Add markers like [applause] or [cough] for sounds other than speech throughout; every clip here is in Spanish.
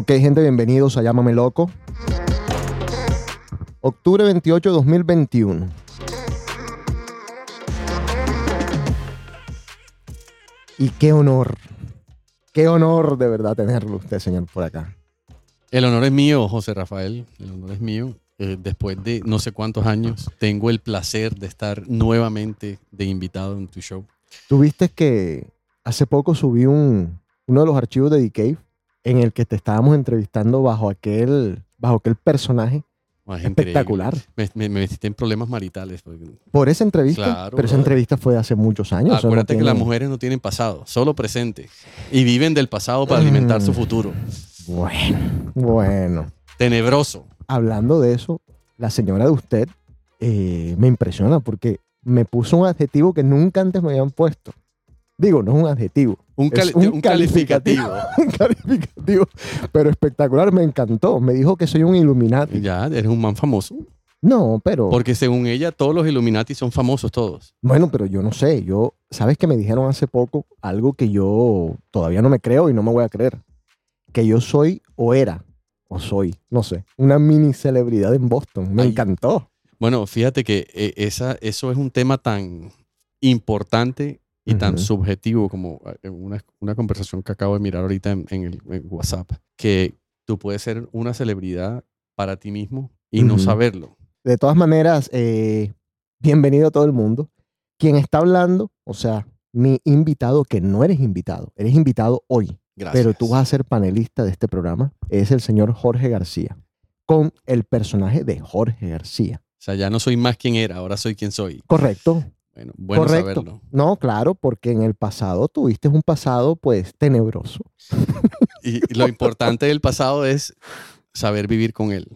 Ok, gente, bienvenidos a Llámame Loco. Octubre 28 de 2021. Y qué honor, qué honor de verdad tenerlo usted, señor, por acá. El honor es mío, José Rafael. El honor es mío. Eh, después de no sé cuántos años, tengo el placer de estar nuevamente de invitado en tu show. Tuviste que hace poco subí un, uno de los archivos de The Cave en el que te estábamos entrevistando bajo aquel, bajo aquel personaje es espectacular. Me, me, me metiste en problemas maritales. porque- Por esa entrevista, Claro, pero esa entrevista fue hace muchos años. no Acuérdate que las mujeres no tienen pasado, solo presente. Y viven del pasado para alimentar su Mm. futuro. Bueno, bueno. Tenebroso. Hablando de eso, la señora de usted eh, me impresiona porque me puso un adjetivo que nunca antes me habían puesto. Digo, no es un adjetivo, Un, Es cali- un un calificativo. [laughs] un calificativo, pero espectacular, me encantó. Me dijo que soy un Illuminati. ya, eres un man famoso. No, pero Porque según ella, todos los Illuminati son famosos, todos. bueno, pero yo no sé. Yo, sabes que me dijeron hace poco algo que yo todavía no me creo y no me voy a creer, que yo soy o era o soy, no sé, una mini celebridad en Boston. Me Ay. encantó. Bueno, fíjate que eh, esa, eso es un tema tan importante y tan subjetivo como eh, una, una conversación que acabo de mirar ahorita en, en el en WhatsApp, que tú puedes ser una celebridad para ti mismo y no saberlo. De todas maneras, eh, bienvenido a todo el mundo. Quien está hablando, o sea, mi invitado, que no eres invitado, eres invitado hoy, Gracias. pero tú vas a ser panelista de este programa, es el señor Jorge García, con el personaje de Jorge García. O sea, ya no soy más quien era, ahora soy quien soy. Correcto, Bueno, bueno correcto. saberlo. No, claro, porque en el pasado tuviste un pasado pues tenebroso. Y, lo importante del pasado es saber vivir con él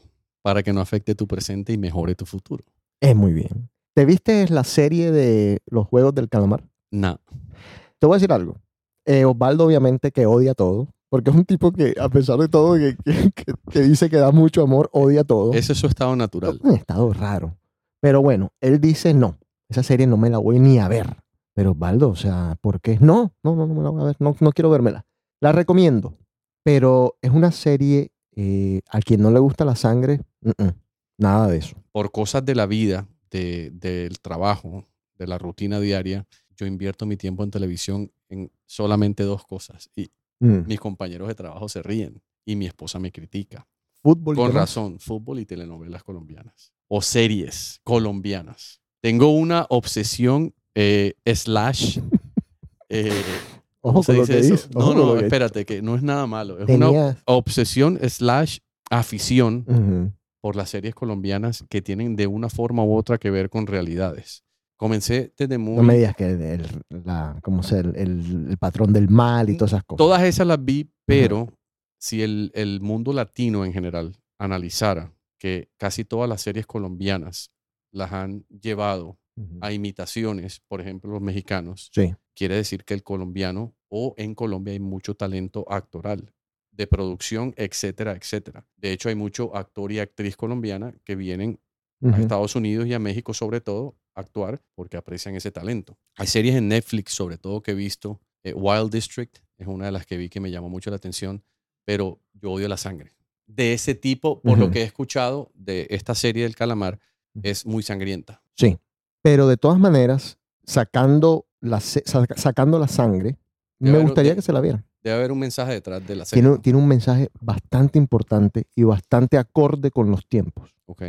para que no afecte tu presente y mejore tu futuro. Es muy bien. ¿Te viste la serie de los Juegos del Calamar? No. Te voy a decir algo. Eh, Osvaldo obviamente que odia todo, porque es un tipo que a pesar de todo que, que- que- que dice que da mucho amor, odia todo. Ese es su estado natural. un estado raro. Pero bueno, él dice no, esa serie no me la voy ni a ver. Pero Osvaldo, o sea, ¿por qué? No, no, no, no me la voy a ver, no, no quiero vérmela. La recomiendo, pero es una serie eh, a quien no le gusta la sangre, nada de eso. Por cosas de la vida, de- del trabajo, de la rutina diaria, yo invierto mi tiempo en televisión en solamente dos cosas. Y Mm. mis compañeros de trabajo se ríen y mi esposa me critica. Fútbol. Con razón, fútbol y telenovelas colombianas. O series colombianas. Tengo una obsesión eh, slash... eh, [laughs] Ojo ¿cómo se con lo dice que eso? No, ojo no, espérate, que no es nada malo. Es una Tenías- obsesión slash afición Ujú. por las series colombianas que tienen de una forma u otra que ver con realidades. Comencé desde muy... No me digas que el, la, ¿cómo se, el, el- el patrón del mal y todas esas cosas. Todas esas las vi, pero si el, el mundo latino en general analizara que casi todas las series colombianas las han llevado a imitaciones, por ejemplo, los mexicanos, Sí. quiere decir que el colombiano o en Colombia hay mucho talento actoral, de producción, etcétera, etcétera. De hecho, hay mucho actor y actriz colombiana que vienen a. Estados Unidos y a México sobre todo a actuar porque aprecian ese talento. Hay series en Netflix sobre todo que he visto. eh, Wild District es una de las que vi que me llamó mucho la atención, pero yo odio la sangre. De ese tipo, por lo que he escuchado de esta serie del calamar. Es muy sangrienta. Sí. Pero de todas maneras, sacando la, sacando la sangre, Debe me haber- gustaría de- que se la vieran. Debe haber un mensaje detrás de la serie. Tiene, tiene un mensaje bastante importante y bastante acorde con los tiempos. Ok,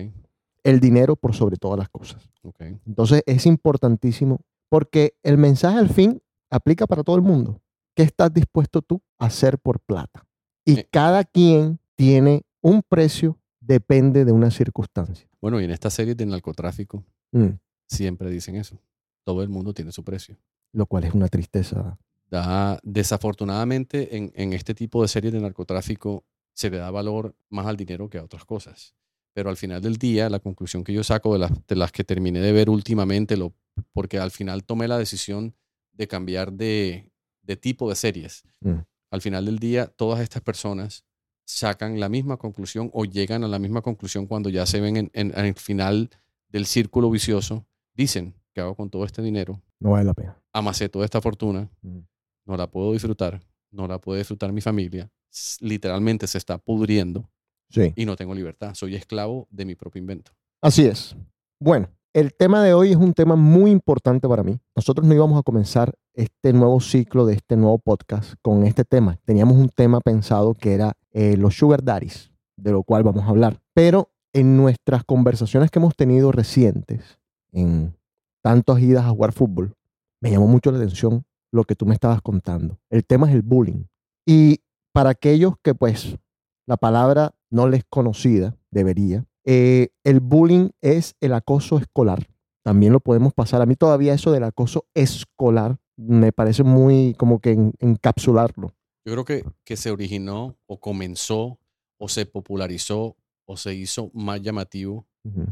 El dinero por sobre todas las cosas. ok. Entonces es importantísimo porque el mensaje al fin aplica para todo el mundo. ¿Qué estás dispuesto tú a hacer por plata? Y Eh. cada quien tiene un precio, depende de una circunstancia. Bueno, y en esta serie de narcotráfico Mm, siempre dicen eso. Todo el mundo tiene su precio. lo cual es una tristeza Da, desafortunadamente, en, en este tipo de series de narcotráfico se le da valor más al dinero que a otras cosas. Pero al final del día, la conclusión que yo saco de las, de las que terminé de ver últimamente, lo, porque al final tomé la decisión de cambiar de, de tipo de series. Mm. Al final del día, todas estas personas sacan la misma conclusión o llegan a la misma conclusión cuando ya se ven en, en- en el final del círculo vicioso. Dicen, ¿qué hago con todo este dinero? No vale la pena. Amasé toda esta fortuna, Mm. no la puedo disfrutar, no la puede disfrutar mi familia. Literalmente se está pudriendo Sí. y no tengo libertad. Soy esclavo de mi propio invento. Así es. Bueno, el tema de hoy es un tema muy importante para mí. Nosotros no íbamos a comenzar este nuevo ciclo de este nuevo podcast con este tema. Teníamos un tema pensado que era eh, los sugar daddies, de lo cual vamos a hablar. Pero en nuestras conversaciones que hemos tenido recientes, en tantas idas a jugar fútbol, me llamó mucho la atención lo que tú me estabas contando. El tema es el bullying. Y para aquellos que pues la palabra no les conocida, debería, eh, el bullying es el acoso escolar. También lo podemos pasar. A mí todavía eso del acoso escolar me parece muy como que en- encapsularlo. Yo creo que, que se originó o comenzó o se popularizó o se hizo más llamativo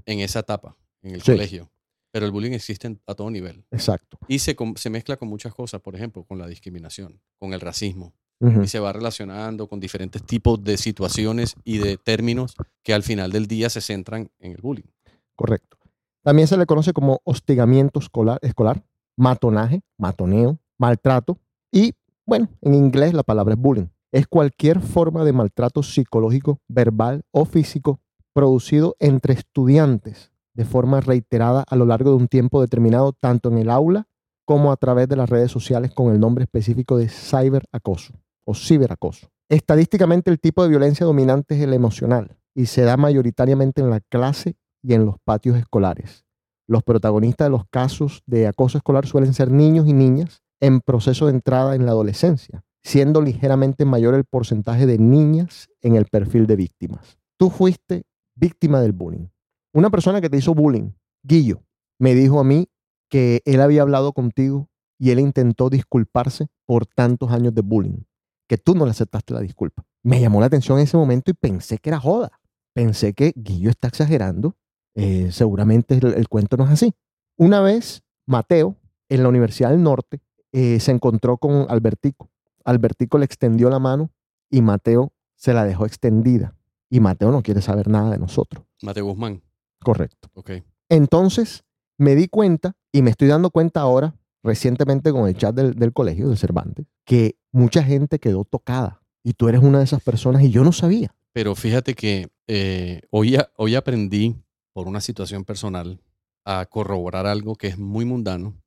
en esa etapa, en el Sí. colegio. Pero el bullying existe a todo nivel. Exacto. Y se, se mezcla con muchas cosas, por ejemplo, con la discriminación, con el racismo. Y se va relacionando con diferentes tipos de situaciones y de términos que al final del día se centran en el bullying. Correcto. También se le conoce como hostigamiento escolar, escolar, matonaje, matoneo, maltrato y, bueno, en inglés la palabra es bullying. Es cualquier forma de maltrato psicológico, verbal o físico producido entre estudiantes de forma reiterada a lo largo de un tiempo determinado, tanto en el aula como a través de las redes sociales con el nombre específico de cyberacoso o ciberacoso. Estadísticamente el tipo de violencia dominante es el emocional y se da mayoritariamente en la clase y en los patios escolares. Los protagonistas de los casos de acoso escolar suelen ser niños y niñas en proceso de entrada en la adolescencia, siendo ligeramente mayor el porcentaje de niñas en el perfil de víctimas. Tú fuiste víctima del bullying. Una persona que te hizo bullying, Guillo, me dijo a mí que él había hablado contigo y él intentó disculparse por tantos años de bullying, que tú no le aceptaste la disculpa. Me llamó la atención en ese momento y pensé que era joda. Pensé que Guillo está exagerando. eh, seguramente el, el cuento no es así. Una vez, Mateo, en la Universidad del Norte, eh, se encontró con Albertico. Albertico le extendió la mano y Mateo se la dejó extendida. Y Mateo no quiere saber nada de nosotros. Mateo Guzmán, Correcto. ok. Entonces me di cuenta y me estoy dando cuenta ahora, recientemente con el chat del, del colegio de Cervantes, que mucha gente quedó tocada. Y tú eres una de esas personas y yo no sabía. Pero fíjate que eh, hoy, hoy aprendí por una situación personal a corroborar algo que es muy mundano,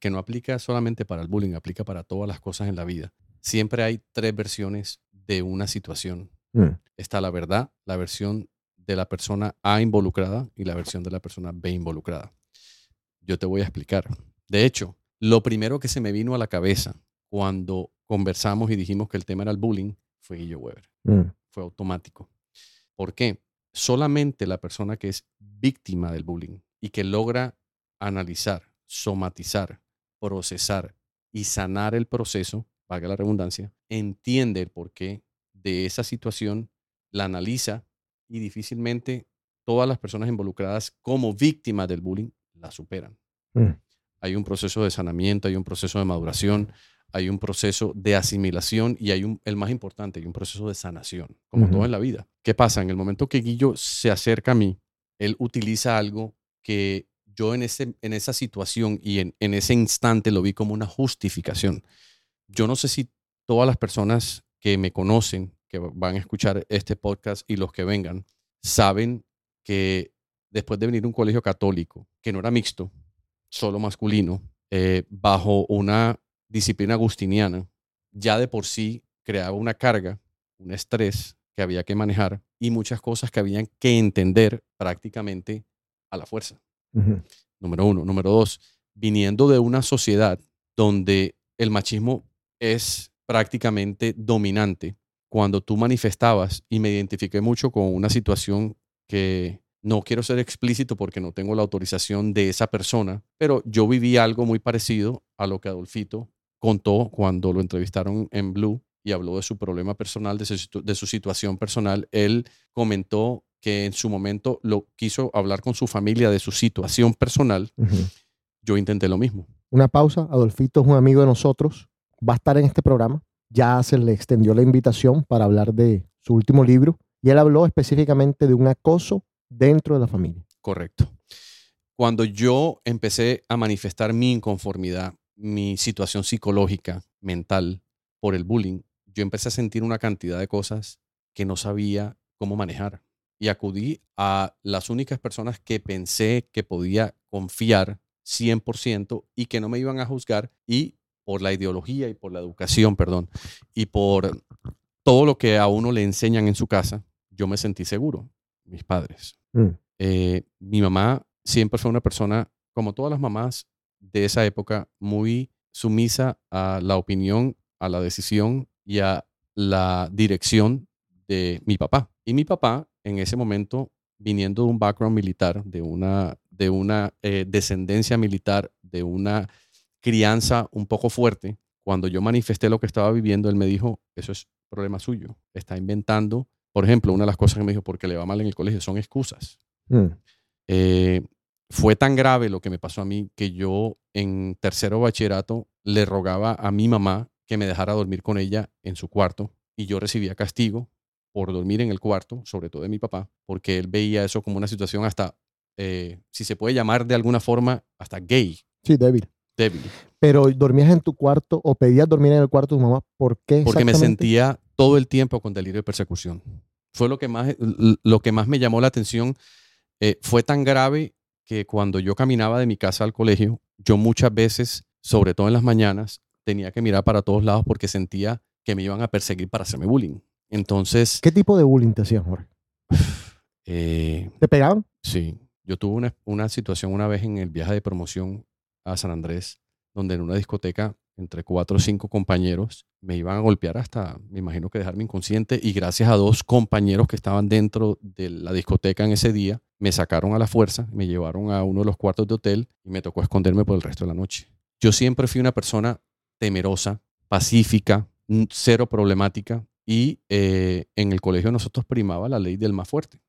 que no aplica solamente para el bullying, aplica para todas las cosas en la vida. Siempre hay tres versiones de una situación. Mm, Está la verdad, la versión de la persona A involucrada y la versión de la persona B involucrada. Yo te voy a explicar. De hecho, lo primero que se me vino a la cabeza cuando conversamos y dijimos que el tema era el bullying fue Guillo Weber mm, fue automático. ¿Por qué? Solamente la persona que es víctima del bullying y que logra analizar, somatizar, procesar y sanar el proceso, valga la redundancia, entiende el porqué de esa situación, la analiza y difícilmente todas las personas involucradas como víctimas del bullying la superan. mm. Hay un proceso de sanamiento, hay un proceso de maduración, hay un proceso de asimilación y hay un, el más importante, hay un proceso de sanación, como Ujú. todo en la vida. ¿Qué pasa? En el momento que Guillo se acerca a mí, él utiliza algo que yo en, ese, en esa situación y en, en ese instante lo vi como una justificación. Yo no sé si todas las personas que me conocen, que van a escuchar este podcast y los que vengan, saben que después de venir a un colegio católico, que no era mixto, solo masculino, eh, bajo una disciplina agustiniana, ya de por sí creaba una carga, un estrés que había que manejar y muchas cosas que habían que entender prácticamente a la fuerza. Número uno. Número dos, viniendo de una sociedad donde el machismo es prácticamente dominante, cuando tú manifestabas, y me identifiqué mucho con una situación que no quiero ser explícito porque no tengo la autorización de esa persona, pero yo viví algo muy parecido a lo que Adolfito contó cuando lo entrevistaron en Blue y habló de su problema personal, de su, de su situación personal. Él comentó que en su momento lo quiso hablar con su familia de su situación personal. Yo intenté lo mismo. Una pausa. Adolfito es un amigo de nosotros. Va a estar en este programa. Ya se le extendió la invitación para hablar de su último libro. Y él habló específicamente de un acoso dentro de la familia. Correcto. Cuando yo empecé a manifestar mi inconformidad, mi situación psicológica, mental, por el bullying, yo empecé a sentir una cantidad de cosas que no sabía cómo manejar. Y acudí a las únicas personas que pensé que podía confiar 100% y que no me iban a juzgar y por la ideología y por la educación, perdón, y por todo lo que a uno le enseñan en su casa, yo me sentí seguro, mis padres. Mm. Eh, mi mamá siempre fue una persona, como todas las mamás de esa época, muy sumisa a la opinión, a la decisión y a la dirección de mi papá. Y mi papá, en ese momento, viniendo de un background militar, de una, de una eh, descendencia militar, de una crianza un poco fuerte, cuando yo manifesté lo que estaba viviendo, él me dijo, eso es problema suyo, está inventando. Por ejemplo, una de las cosas que me dijo, porque le va mal en el colegio, son excusas. Mm. Eh, fue tan grave lo que me pasó a mí que yo en tercero bachillerato le rogaba a mi mamá que me dejara dormir con ella en su cuarto y yo recibía castigo por dormir en el cuarto, sobre todo de mi papá, porque él veía eso como una situación hasta, eh, si se puede llamar de alguna forma, hasta gay, Sí, débil. débil. Pero dormías en tu cuarto o pedías dormir en el cuarto de tu mamá. ¿Por qué? porque me sentía todo el tiempo con delirio de persecución. Fue lo que más, lo que más me llamó la atención. eh, fue tan grave que cuando yo caminaba de mi casa al colegio, yo muchas veces, sobre todo en las mañanas, tenía que mirar para todos lados porque sentía que me iban a perseguir para hacerme bullying. Entonces, ¿Qué tipo de bullying te hacían, Jorge? [sighs] eh, ¿Te pegaban? Sí, yo tuve una, una situación una vez en el viaje de promoción a San Andrés, donde en una discoteca, entre cuatro o cinco compañeros, me iban a golpear hasta, me imagino que dejarme inconsciente, y gracias a dos compañeros que estaban dentro de la discoteca en ese día, me sacaron a la fuerza, me llevaron a uno de los cuartos de hotel y me tocó esconderme por el resto de la noche. Yo siempre fui una persona temerosa, pacífica, cero problemática, y eh, en el colegio nosotros primaba la ley del más fuerte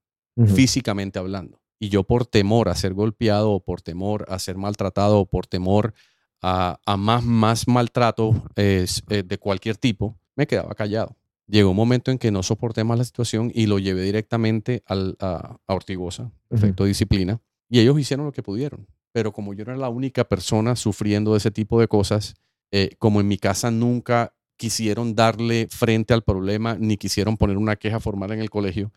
físicamente hablando. Y yo por temor a ser golpeado o por temor a ser maltratado o por temor a, a más, más maltrato eh, eh, de cualquier tipo, me quedaba callado. Llegó un momento en que no soporté más la situación y lo llevé directamente al, a, a Ortigosa, efecto disciplina, y ellos hicieron lo que pudieron. Pero como yo era la única persona sufriendo de ese tipo de cosas, eh, como en mi casa nunca quisieron darle frente al problema ni quisieron poner una queja formal en el colegio,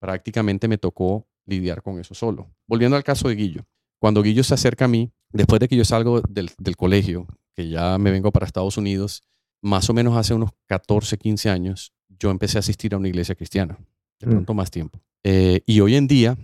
prácticamente me tocó lidiar con eso solo. Volviendo al caso de Guillo, cuando Guillo se acerca a mí, después de que yo salgo del, del colegio, que ya me vengo para Estados Unidos, más o menos hace unos 14, 15 años, yo empecé a asistir a una iglesia cristiana, de Mm. pronto más tiempo. Eh, y hoy en día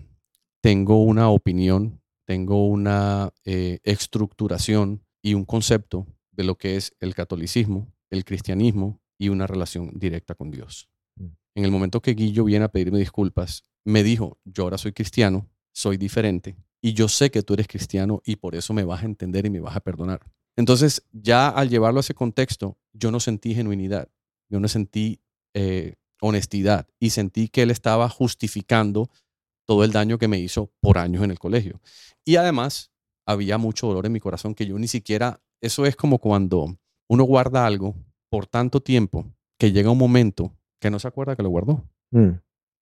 tengo una opinión, tengo una eh, estructuración y un concepto de lo que es el catolicismo, el cristianismo y una relación directa con Dios. Mm. En el momento que Guillo viene a pedirme disculpas, me dijo, yo ahora soy cristiano, soy diferente y yo sé que tú eres cristiano y por eso me vas a entender y me vas a perdonar. Entonces, ya al llevarlo a ese contexto, yo no sentí genuinidad, yo no sentí eh, honestidad y sentí que él estaba justificando todo el daño que me hizo por años en el colegio. Y además, había mucho dolor en mi corazón que yo ni siquiera, eso es como cuando uno guarda algo por tanto tiempo que llega un momento que no se acuerda que lo guardó. Mm.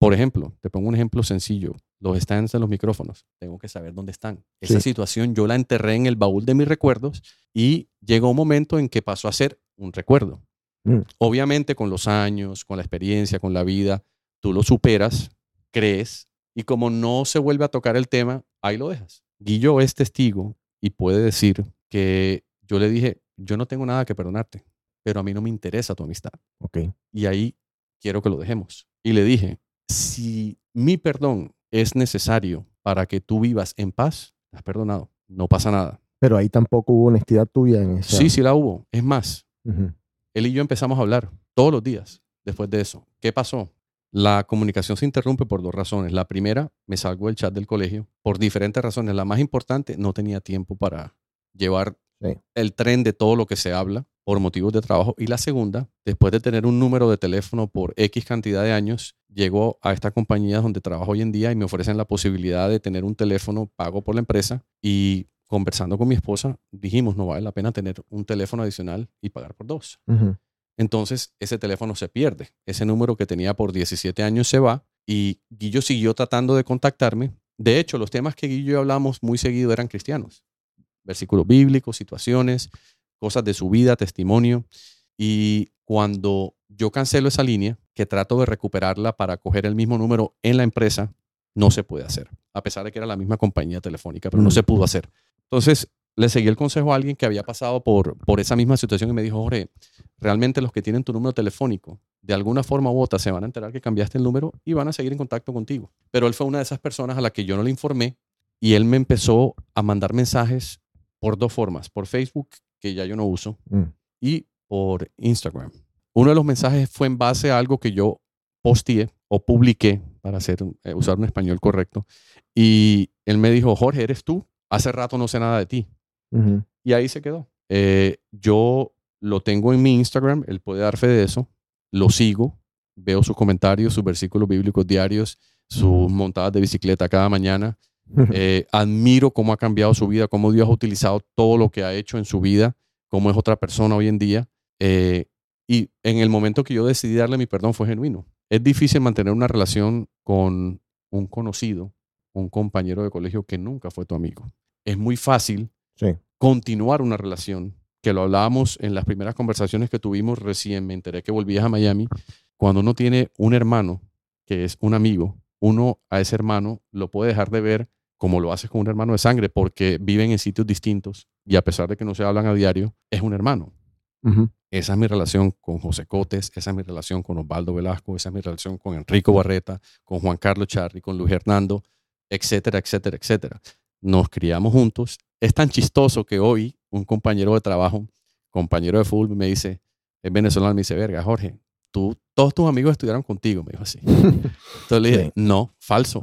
Por ejemplo, te pongo un ejemplo sencillo. Los stands de los micrófonos. Tengo que saber dónde están. Esa Sí. situación yo la enterré en el baúl de mis recuerdos y llegó un momento en que pasó a ser un recuerdo. Mm. Obviamente con los años, con la experiencia, con la vida, tú lo superas, crees y como no se vuelve a tocar el tema, ahí lo dejas. Guillo es testigo y puede decir que yo le dije, yo no tengo nada que perdonarte, pero a mí no me interesa tu amistad Ok. y ahí quiero que lo dejemos. Y le dije, si mi perdón es necesario para que tú vivas en paz, has perdonado, no pasa nada. Pero ahí tampoco hubo honestidad tuya en esa. Sí, sí la hubo. Es más, él y yo empezamos a hablar todos los días después de eso. ¿Qué pasó? La comunicación se interrumpe por dos razones. La primera, me salgo del chat del colegio por diferentes razones. La más importante, no tenía tiempo para llevar Sí. el tren de todo lo que se habla. Por motivos de trabajo. Y la segunda, después de tener un número de teléfono por X cantidad de años, llego a esta compañía donde trabajo hoy en día y me ofrecen la posibilidad de tener un teléfono pago por la empresa. Y conversando con mi esposa, dijimos, no vale la pena tener un teléfono adicional y pagar por dos. Entonces, ese teléfono se pierde. Ese número que tenía por 17 años se va y Guillo siguió tratando de contactarme. De hecho, los temas que Guillo y yo hablamos muy seguido eran cristianos. Versículos bíblicos, situaciones, cosas de su vida, testimonio. Y cuando yo cancelo esa línea, que trato de recuperarla para coger el mismo número en la empresa, no se puede hacer. A pesar de que era la misma compañía telefónica, pero no Mm. se pudo hacer. Entonces, le seguí el consejo a alguien que había pasado por, por esa misma situación y me dijo, Jorge, realmente los que tienen tu número telefónico, de alguna forma u otra, se van a enterar que cambiaste el número y van a seguir en contacto contigo. Pero él fue una de esas personas a la que yo no le informé y él me empezó a mandar mensajes por dos formas, por Facebook, que ya yo no uso, Mm. y por Instagram. Uno de los mensajes fue en base a algo que yo posteé o publiqué, para hacer, eh, usar un español correcto, y él me dijo, Jorge, ¿eres tú? Hace rato no sé nada de ti. Y ahí se quedó. Eh, yo lo tengo en mi Instagram, él puede dar fe de eso, lo sigo, veo sus comentarios, sus versículos bíblicos diarios, sus montadas de bicicleta cada mañana. Eh, admiro cómo ha cambiado su vida, cómo Dios ha utilizado todo lo que ha hecho en su vida, cómo es otra persona hoy en día. Eh, y en el momento que yo decidí darle mi perdón fue genuino. Es difícil mantener una relación con un conocido, un compañero de colegio que nunca fue tu amigo. Es muy fácil Sí. continuar una relación, que lo hablábamos en las primeras conversaciones que tuvimos recién, me enteré que volvías a Miami, cuando uno tiene un hermano que es un amigo, uno a ese hermano lo puede dejar de ver como lo haces con un hermano de sangre, porque viven en sitios distintos y a pesar de que no se hablan a diario, es un hermano. Ujú. Esa es mi relación con José Cotes, esa es mi relación con Osvaldo Velasco, esa es mi relación con Enrico Barreta, con Juan Carlos Charri, con Luis Hernando, etcétera, etcétera, etcétera. Nos criamos juntos. Es tan chistoso que hoy un compañero de trabajo, compañero de fútbol, me dice, es venezolano, me dice, verga, Jorge, tú, todos tus amigos estudiaron contigo, me dijo así. [laughs] Entonces le dije, Sí. no, falso.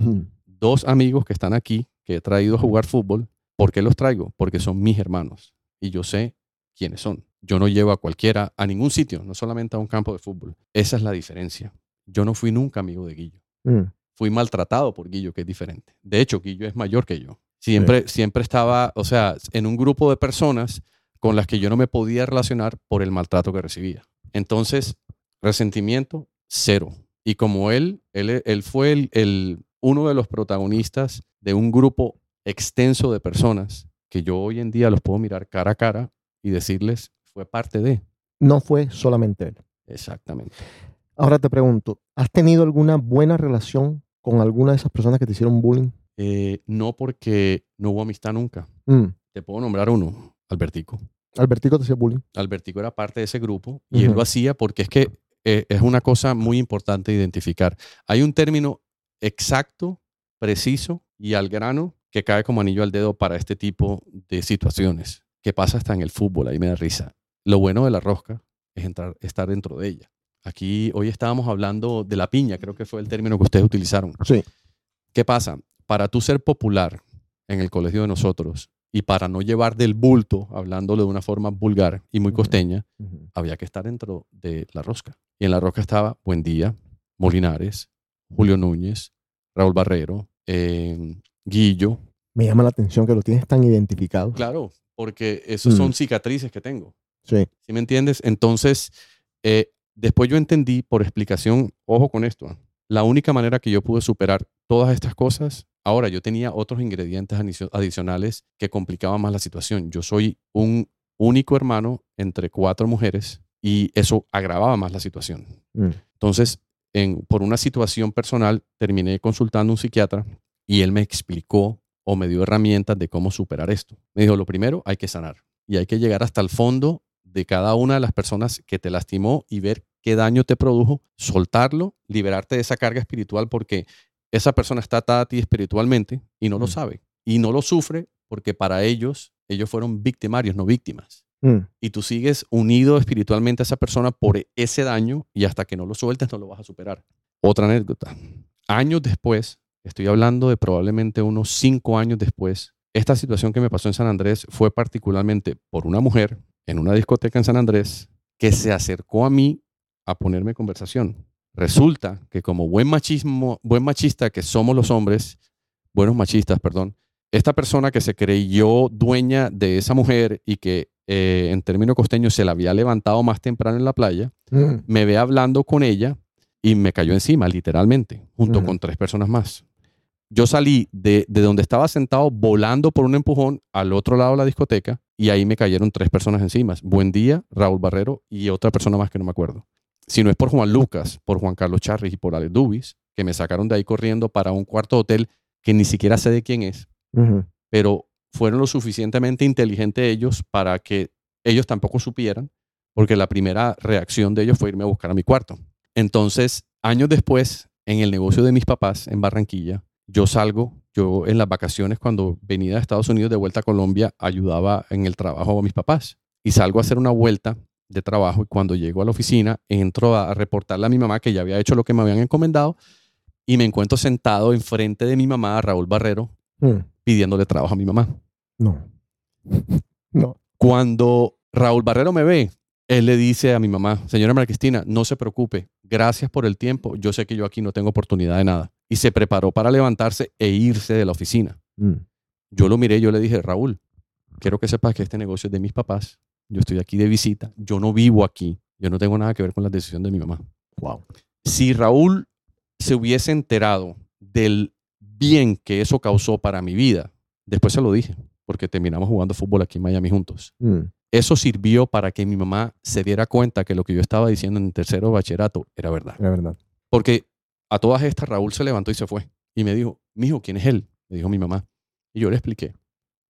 Dos amigos que están aquí, que he traído a jugar fútbol, ¿por qué los traigo? Porque son mis hermanos y yo sé quiénes son. Yo no llevo a cualquiera a ningún sitio, no solamente a un campo de fútbol. Esa es la diferencia. Yo no fui nunca amigo de Guillo. Mm. Fui maltratado por Guillo, que es diferente. De hecho, Guillo es mayor que yo. Siempre, siempre estaba, o sea, en un grupo de personas con las que yo no me podía relacionar por el maltrato que recibía. Entonces, resentimiento, cero. Y como él, él, él fue el, el- uno de los protagonistas de un grupo extenso de personas que yo hoy en día los puedo mirar cara a cara y decirles, fue parte de. No fue solamente él. Exactamente. Ahora te pregunto, ¿has tenido alguna buena relación con alguna de esas personas que te hicieron bullying? Eh, no porque no hubo amistad nunca. Mm. Te puedo nombrar uno, Albertico. Albertico te hacía bullying. Albertico era parte de ese grupo y él lo hacía porque es que eh, es una cosa muy importante identificar. Hay un término exacto, preciso y al grano que cae como anillo al dedo para este tipo de situaciones, que pasa hasta en el fútbol, ahí me da risa. Lo bueno de la rosca es entrar, estar dentro de ella. Aquí hoy estábamos hablando de la piña, creo que fue el término que ustedes utilizaron. Sí. ¿Qué pasa? Para tú ser popular en el colegio de nosotros y para no llevar del bulto, hablándolo de una forma vulgar y muy costeña, había que estar dentro de la rosca. Y en la rosca estaba Buen Día, Molinares, Julio Núñez, Raúl Barrero, eh, Guillo. Me llama la atención que lo tienes tan identificado. Claro, porque esos Mm. son cicatrices que tengo. Sí. ¿Sí me entiendes? Entonces, eh, después yo entendí por explicación, ojo con esto, ¿ah? la única manera que yo pude superar todas estas cosas, ahora yo tenía otros ingredientes adicio- adicionales que complicaban más la situación. Yo soy un único hermano entre cuatro mujeres y eso agravaba más la situación. Mm. Entonces, en, por una situación personal, terminé consultando a un psiquiatra y él me explicó o me dio herramientas de cómo superar esto. Me dijo, lo primero, hay que sanar y hay que llegar hasta el fondo de cada una de las personas que te lastimó y ver qué daño te produjo, soltarlo, liberarte de esa carga espiritual porque esa persona está atada a ti espiritualmente y no lo Mm. sabe y no lo sufre porque para ellos, ellos fueron victimarios, no víctimas Mm. y tú sigues unido espiritualmente a esa persona por ese daño y hasta que no lo sueltes no lo vas a superar. Otra anécdota. Años después, estoy hablando de probablemente unos cinco años después, esta situación que me pasó en San Andrés fue particularmente por una mujer en una discoteca en San Andrés que se acercó a mí a ponerme conversación. Resulta que como buen machismo, buen machista que somos los hombres, buenos machistas, perdón, esta persona que se creyó dueña de esa mujer y que eh, en términos costeños se la había levantado más temprano en la playa, Mm. me ve hablando con ella y me cayó encima, literalmente, junto con tres personas más. Yo salí de, de donde estaba sentado volando por un empujón al otro lado de la discoteca y ahí me cayeron tres personas encima. Buen día, Raúl Barrero y otra persona más que no me acuerdo. Si no es por Juan Lucas, por Juan Carlos Charris y por Alex Dubis, que me sacaron de ahí corriendo para un cuarto hotel que ni siquiera sé de quién es, pero fueron lo suficientemente inteligentes ellos para que ellos tampoco supieran, porque la primera reacción de ellos fue irme a buscar a mi cuarto. Entonces, años después, en el negocio de mis papás en Barranquilla, yo salgo, yo en las vacaciones cuando venía de Estados Unidos de vuelta a Colombia, ayudaba en el trabajo a mis papás y salgo a hacer una vuelta de trabajo y cuando llego a la oficina entro a, a reportarle a mi mamá que ya había hecho lo que me habían encomendado y me encuentro sentado enfrente de mi mamá, Raúl Barrero, Mm. Pidiéndole trabajo a mi mamá. No. [laughs] No. Cuando Raúl Barrero me ve, él le dice a mi mamá, señora María Cristina, no se preocupe, gracias por el tiempo, yo sé que yo aquí no tengo oportunidad de nada. Y se preparó para levantarse e irse de la oficina. Mm. Yo lo miré, yo le dije, Raúl, quiero que sepas que este negocio es de mis papás, yo estoy aquí de visita, yo no vivo aquí, yo no tengo nada que ver con la decisión de mi mamá. Wow. Si Raúl se hubiese enterado del bien que eso causó para mi vida, después se lo dije, porque terminamos jugando fútbol aquí en Miami juntos Mm. eso sirvió para que mi mamá se diera cuenta que lo que yo estaba diciendo en tercero de bachillerato era verdad. La verdad. Porque a todas estas Raúl se levantó y se fue. Y me dijo, mijo, ¿quién es él? Me dijo mi mamá. Y yo le expliqué.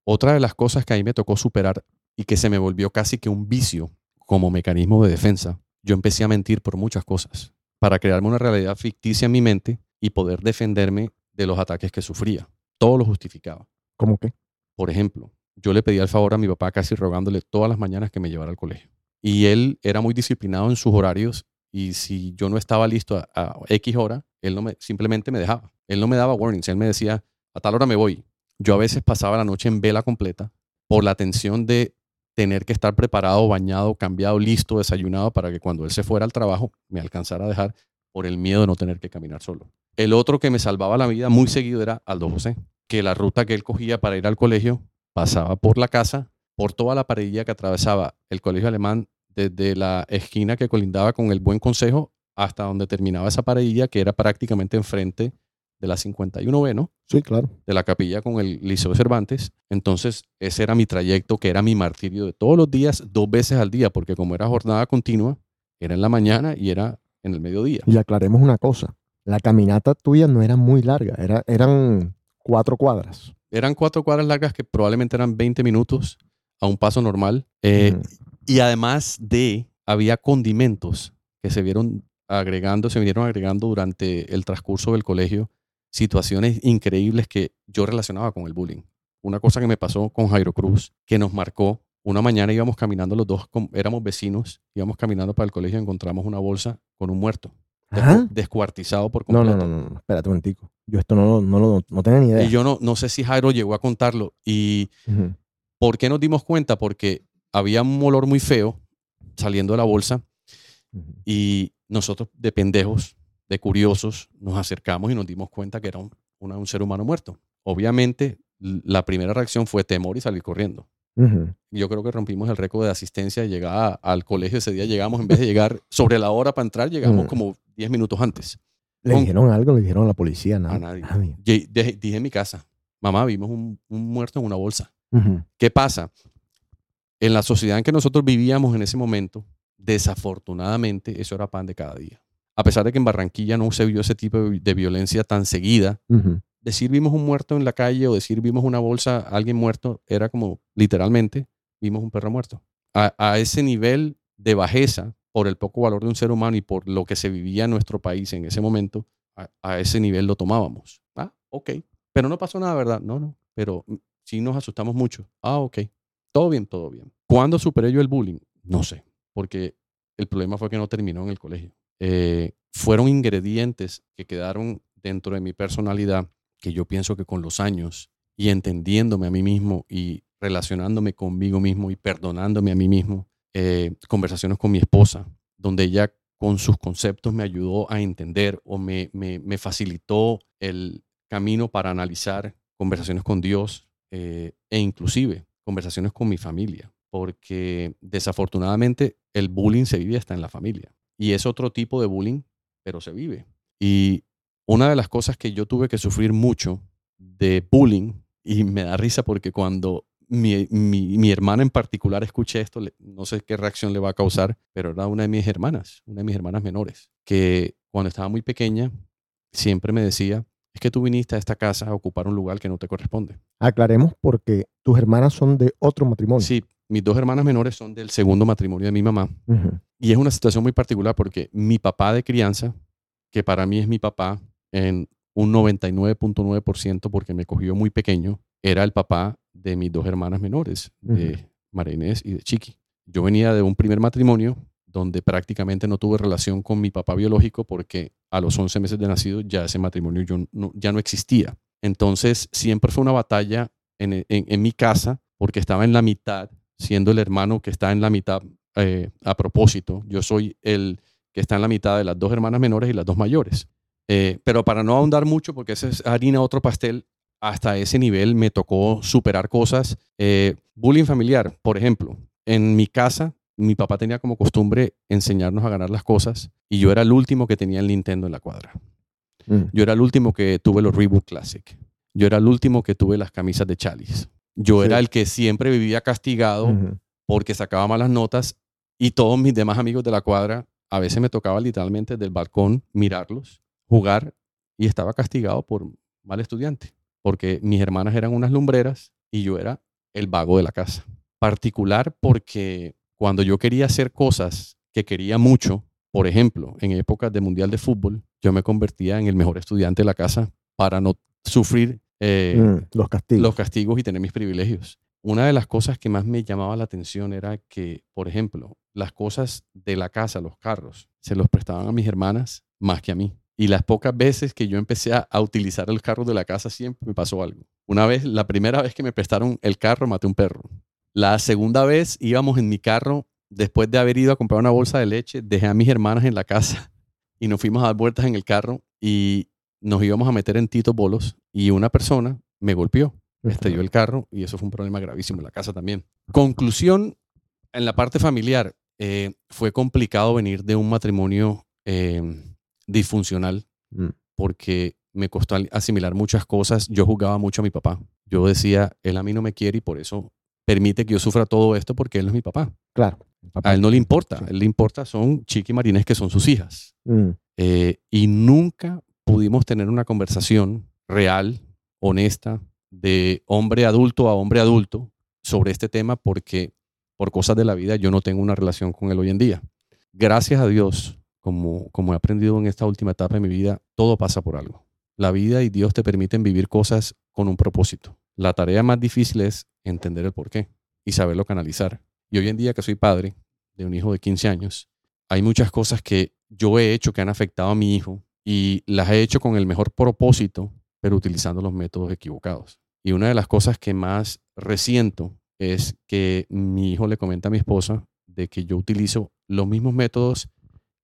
Otra de las cosas que ahí me tocó superar y que se me volvió casi que un vicio como mecanismo de defensa, yo empecé a mentir por muchas cosas para crearme una realidad ficticia en mi mente y poder defenderme de los ataques que sufría. Todo lo justificaba. ¿Cómo qué? Por ejemplo, yo le pedía el favor a mi papá casi rogándole todas las mañanas que me llevara al colegio. Y él era muy disciplinado en sus horarios y si yo no estaba listo a, a X hora, él no me, simplemente me dejaba. Él no me daba warnings, él me decía, a tal hora me voy. Yo a veces pasaba la noche en vela completa por la tensión de tener que estar preparado, bañado, cambiado, listo, desayunado para que cuando él se fuera al trabajo me alcanzara a dejar por el miedo de no tener que caminar solo. El otro que me salvaba la vida muy seguido era Aldo José, que la ruta que él cogía para ir al colegio pasaba por la casa, por toda la paredilla que atravesaba el colegio alemán, desde la esquina que colindaba con el Buen Consejo hasta donde terminaba esa paredilla, que era prácticamente enfrente de la 51B, ¿no? Sí, claro. De la capilla con el Liceo de Cervantes. Entonces, ese era mi trayecto, que era mi martirio de todos los días, dos veces al día, porque como era jornada continua, era en la mañana y era en el mediodía. Y aclaremos una cosa. La caminata tuya no era muy larga. Era, eran cuatro cuadras. Eran cuatro cuadras largas que probablemente eran 20 minutos a un paso normal. Eh. Y además de, había condimentos que se vieron agregando, se vinieron agregando durante el transcurso del colegio, situaciones increíbles que yo relacionaba con el bullying. Una cosa que me pasó con Jairo Cruz, que nos marcó, una mañana íbamos caminando los dos, éramos vecinos, íbamos caminando para el colegio y encontramos una bolsa con un muerto, descu- descuartizado por completo. no, no, no, no. Espérate un momentico. Yo esto no, no, no, no tenía ni idea. Y yo no, no sé si Jairo llegó a contarlo. ¿Y por qué nos dimos cuenta? Porque había un olor muy feo saliendo de la bolsa Ujú. Y nosotros, de pendejos, de curiosos, nos acercamos y nos dimos cuenta que era un, una- un ser humano muerto. Obviamente, la primera reacción fue temor y salir corriendo. Ujú. Yo creo que rompimos el récord de asistencia y llegada al colegio ese día. Llegamos, en vez de llegar sobre la hora para entrar, llegamos Mm. como 10 minutos antes. ¿Le Con- dijeron algo? ¿Le dijeron a la policía? Nada. A nadie. Ye- de- Dije en mi casa, mamá, vimos un, un muerto en una bolsa. Ujú. ¿Qué pasa? En la sociedad en que nosotros vivíamos en ese momento, desafortunadamente, eso era pan de cada día. A pesar de que en Barranquilla no se vio ese tipo de violencia tan seguida, Ujú. Decir vimos un muerto en la calle o decir vimos una bolsa, alguien muerto, era como literalmente vimos un perro muerto. A, a ese nivel de bajeza, por el poco valor de un ser humano y por lo que se vivía en nuestro país en ese momento, a, a ese nivel lo tomábamos. Ah, ok. Pero no pasó nada, ¿verdad? No, no. Pero mm, sí nos asustamos mucho. Ah, ok. Todo bien, todo bien. ¿Cuándo superé yo el bullying? No sé, porque el problema fue que no terminó en el colegio. Eh, fueron ingredientes que quedaron dentro de mi personalidad que yo pienso que con los años y entendiéndome a mí mismo y relacionándome conmigo mismo y perdonándome a mí mismo, eh, conversaciones con mi esposa, donde ella con sus conceptos me ayudó a entender o me, me, facilitó el camino para analizar conversaciones con Dios eh, e inclusive conversaciones con mi familia, porque desafortunadamente el bullying se vive hasta en la familia y es otro tipo de bullying, pero se vive. Y una de las cosas que yo tuve que sufrir mucho de bullying, y me da risa porque cuando mi, mi, hermana en particular escuché esto, no sé qué reacción le va a causar, pero era una de mis hermanas, una de mis hermanas menores, que cuando estaba muy pequeña siempre me decía, es que tú viniste a esta casa a ocupar un lugar que no te corresponde. Aclaremos porque tus hermanas son de otro matrimonio. Sí, mis dos hermanas menores son del segundo matrimonio de mi mamá. Y es una situación muy particular porque mi papá de crianza, que para mí es mi papá en un 99.9% porque me cogió muy pequeño, era el papá de mis dos hermanas menores, de María Inés y de Chiqui. Yo venía de un primer matrimonio donde prácticamente no tuve relación con mi papá biológico porque a los 11 meses de nacido ya ese matrimonio yo ya no existía. Entonces siempre fue una batalla en, en, mi casa porque estaba en la mitad, siendo el hermano que está en la mitad eh, a propósito. Yo soy el que está en la mitad de las dos hermanas menores y las dos mayores. Eh, pero para no ahondar mucho, porque esa es harina otro pastel, hasta ese nivel me tocó superar cosas. Eh, bullying familiar, por ejemplo. En mi casa, mi papá tenía como costumbre enseñarnos a ganar las cosas y yo era el último que tenía el Nintendo en la cuadra. Mm. Yo era el último que tuve los Reebok Classic. Yo era el último que tuve las camisas de Chalice. Yo era el que siempre vivía castigado porque sacaba malas notas y todos mis demás amigos de la cuadra, a veces me tocaba literalmente del balcón mirarlos, jugar y estaba castigado por mal estudiante porque mis hermanas eran unas lumbreras y yo era el vago de la casa. Particular porque cuando yo quería hacer cosas que quería mucho, por ejemplo, en épocas de Mundial de Fútbol, yo me convertía en el mejor estudiante de la casa para no sufrir eh, mm, los, castigos. los castigos y tener mis privilegios. Una de las cosas que más me llamaba la atención era que, por ejemplo, las cosas de la casa, los carros, se los prestaban a mis hermanas más que a mí. Y las pocas veces que yo empecé a, utilizar el carro de la casa, siempre me pasó algo. Una vez, la primera vez que me prestaron el carro, maté un perro. La segunda vez íbamos en mi carro, después de haber ido a comprar una bolsa de leche, dejé a mis hermanas en la casa [laughs] y nos fuimos a dar vueltas en el carro y nos íbamos a meter en Tito Bolos y una persona me golpeó, me estrelló el carro y eso fue un problema gravísimo en la casa también. Conclusión, en la parte familiar, eh, fue complicado venir de un matrimonio eh, disfuncional mm. porque me costó asimilar muchas cosas. Yo jugaba mucho a mi papá. Yo decía, él a mí no me quiere y por eso permite que yo sufra todo esto porque él no es mi papá. Claro. A él no le importa. A él le importa son Chiqui y Marines que son sus hijas. Mm. Eh, y nunca pudimos tener una conversación real, honesta, de hombre adulto a hombre adulto sobre este tema porque por cosas de la vida yo no tengo una relación con él hoy en día. Gracias a Dios, como, como he aprendido en esta última etapa de mi vida, todo pasa por algo. La vida y Dios te permiten vivir cosas con un propósito. La tarea más difícil es entender el por qué y saberlo canalizar. Y hoy en día que soy padre de un hijo de 15 años, hay muchas cosas que yo he hecho que han afectado a mi hijo y las he hecho con el mejor propósito, pero utilizando los métodos equivocados. Y una de las cosas que más resiento es que mi hijo le comenta a mi esposa de que yo utilizo los mismos métodos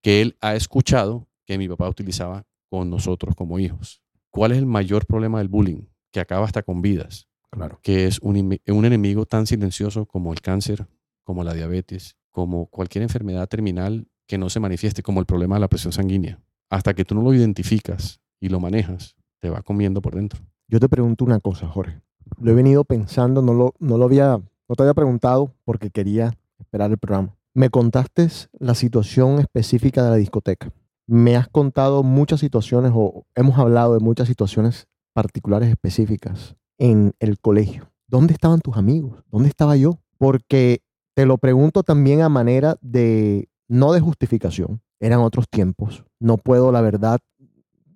que él ha escuchado que mi papá utilizaba con nosotros como hijos. ¿Cuál es el mayor problema del bullying? Que acaba hasta con vidas. Claro. Que es un, un enemigo tan silencioso como el cáncer, como la diabetes, como cualquier enfermedad terminal que no se manifieste, como el problema de la presión sanguínea. Hasta que tú no lo identificas y lo manejas, te va comiendo por dentro. Yo te pregunto una cosa, Jorge. Lo he venido pensando, no lo, no lo había, no te había preguntado porque quería esperar el programa. Me contaste la situación específica de la discoteca. Me has contado muchas situaciones o hemos hablado de muchas situaciones particulares específicas en el colegio. ¿Dónde estaban tus amigos? ¿Dónde estaba yo? Porque te lo pregunto también a manera de, no de justificación, eran otros tiempos. No puedo, la verdad,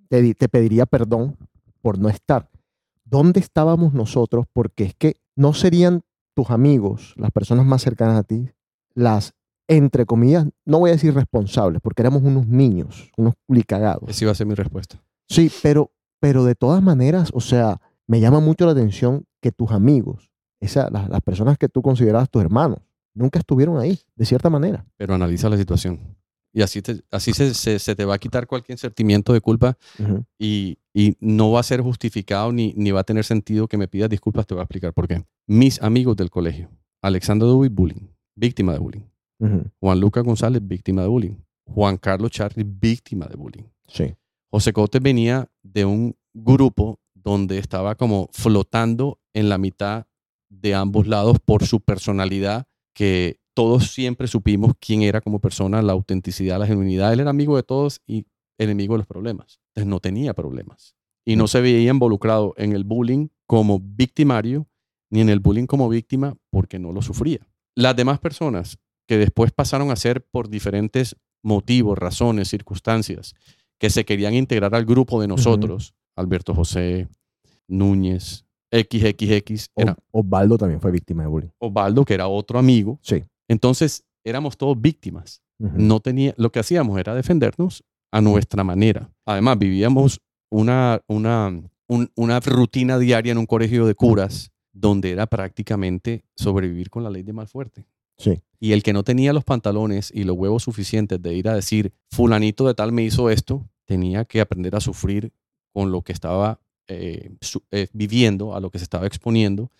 te, te pediría perdón por no estar. ¿Dónde estábamos nosotros? Porque es que no serían tus amigos, las personas más cercanas a ti, las entre comillas, no voy a decir responsables, porque éramos unos niños, unos culicagados. Esa iba a ser mi respuesta. Sí, pero, pero de todas maneras, o sea, me llama mucho la atención que tus amigos, esa, las, personas que tú considerabas tus hermanos, nunca estuvieron ahí, de cierta manera. Pero analiza la situación. Y así, te- así se, se- se te va a quitar cualquier sentimiento de culpa y, y no va a ser justificado ni, ni va a tener sentido que me pidas disculpas. Te voy a explicar por qué. Mis amigos del colegio, Alexander Duby, bullying, víctima de bullying. Juan Lucas González, víctima de bullying. Juan Carlos Charly, víctima de bullying. Sí. José Cote venía de un grupo donde estaba como flotando en la mitad de ambos lados por su personalidad, que todos siempre supimos quién era como persona, la autenticidad, la genuinidad. Él era amigo de todos y enemigo de los problemas. Entonces no tenía problemas. Y no se veía involucrado en el bullying como victimario, ni en el bullying como víctima, porque no lo sufría. Las demás personas que después pasaron a ser por diferentes motivos, razones, circunstancias, que se querían integrar al grupo de nosotros, Alberto José, Núñez, XXX, era Osvaldo también fue víctima de bullying. Osvaldo, que era otro amigo. Sí. Entonces, éramos todos víctimas. No tenía, lo que hacíamos era defendernos a nuestra manera. Además, vivíamos una, una, un- una rutina diaria en un colegio de curas donde era prácticamente sobrevivir con la ley de mal fuerte. Sí. Y el que no tenía los pantalones y los huevos suficientes de ir a decir, fulanito de tal me hizo esto, tenía que aprender a sufrir con lo que estaba eh, eh, viviendo, a lo que se estaba exponiendo,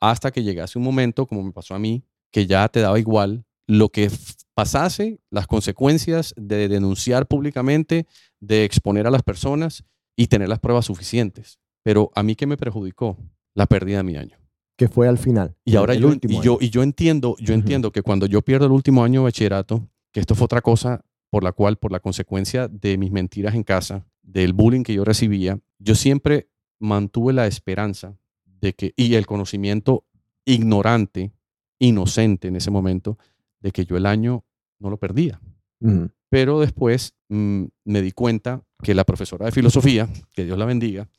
hasta que llegase un momento, como me pasó a mí, que ya te daba igual lo que pasase, las consecuencias de denunciar públicamente, de exponer a las personas y tener las pruebas suficientes. Pero a mí, ¿qué me perjudicó? La pérdida de mi año. Que fue al final. Y ahora yo, y yo, y yo entiendo, yo entiendo que cuando yo pierdo el último año de bachillerato, que esto fue otra cosa por la cual, por la consecuencia de mis mentiras en casa, del bullying que yo recibía, yo siempre mantuve la esperanza de que, y el conocimiento ignorante, inocente en ese momento, de que yo el año no lo perdía. Pero después mm, me di cuenta que la profesora de filosofía, que Dios la bendiga,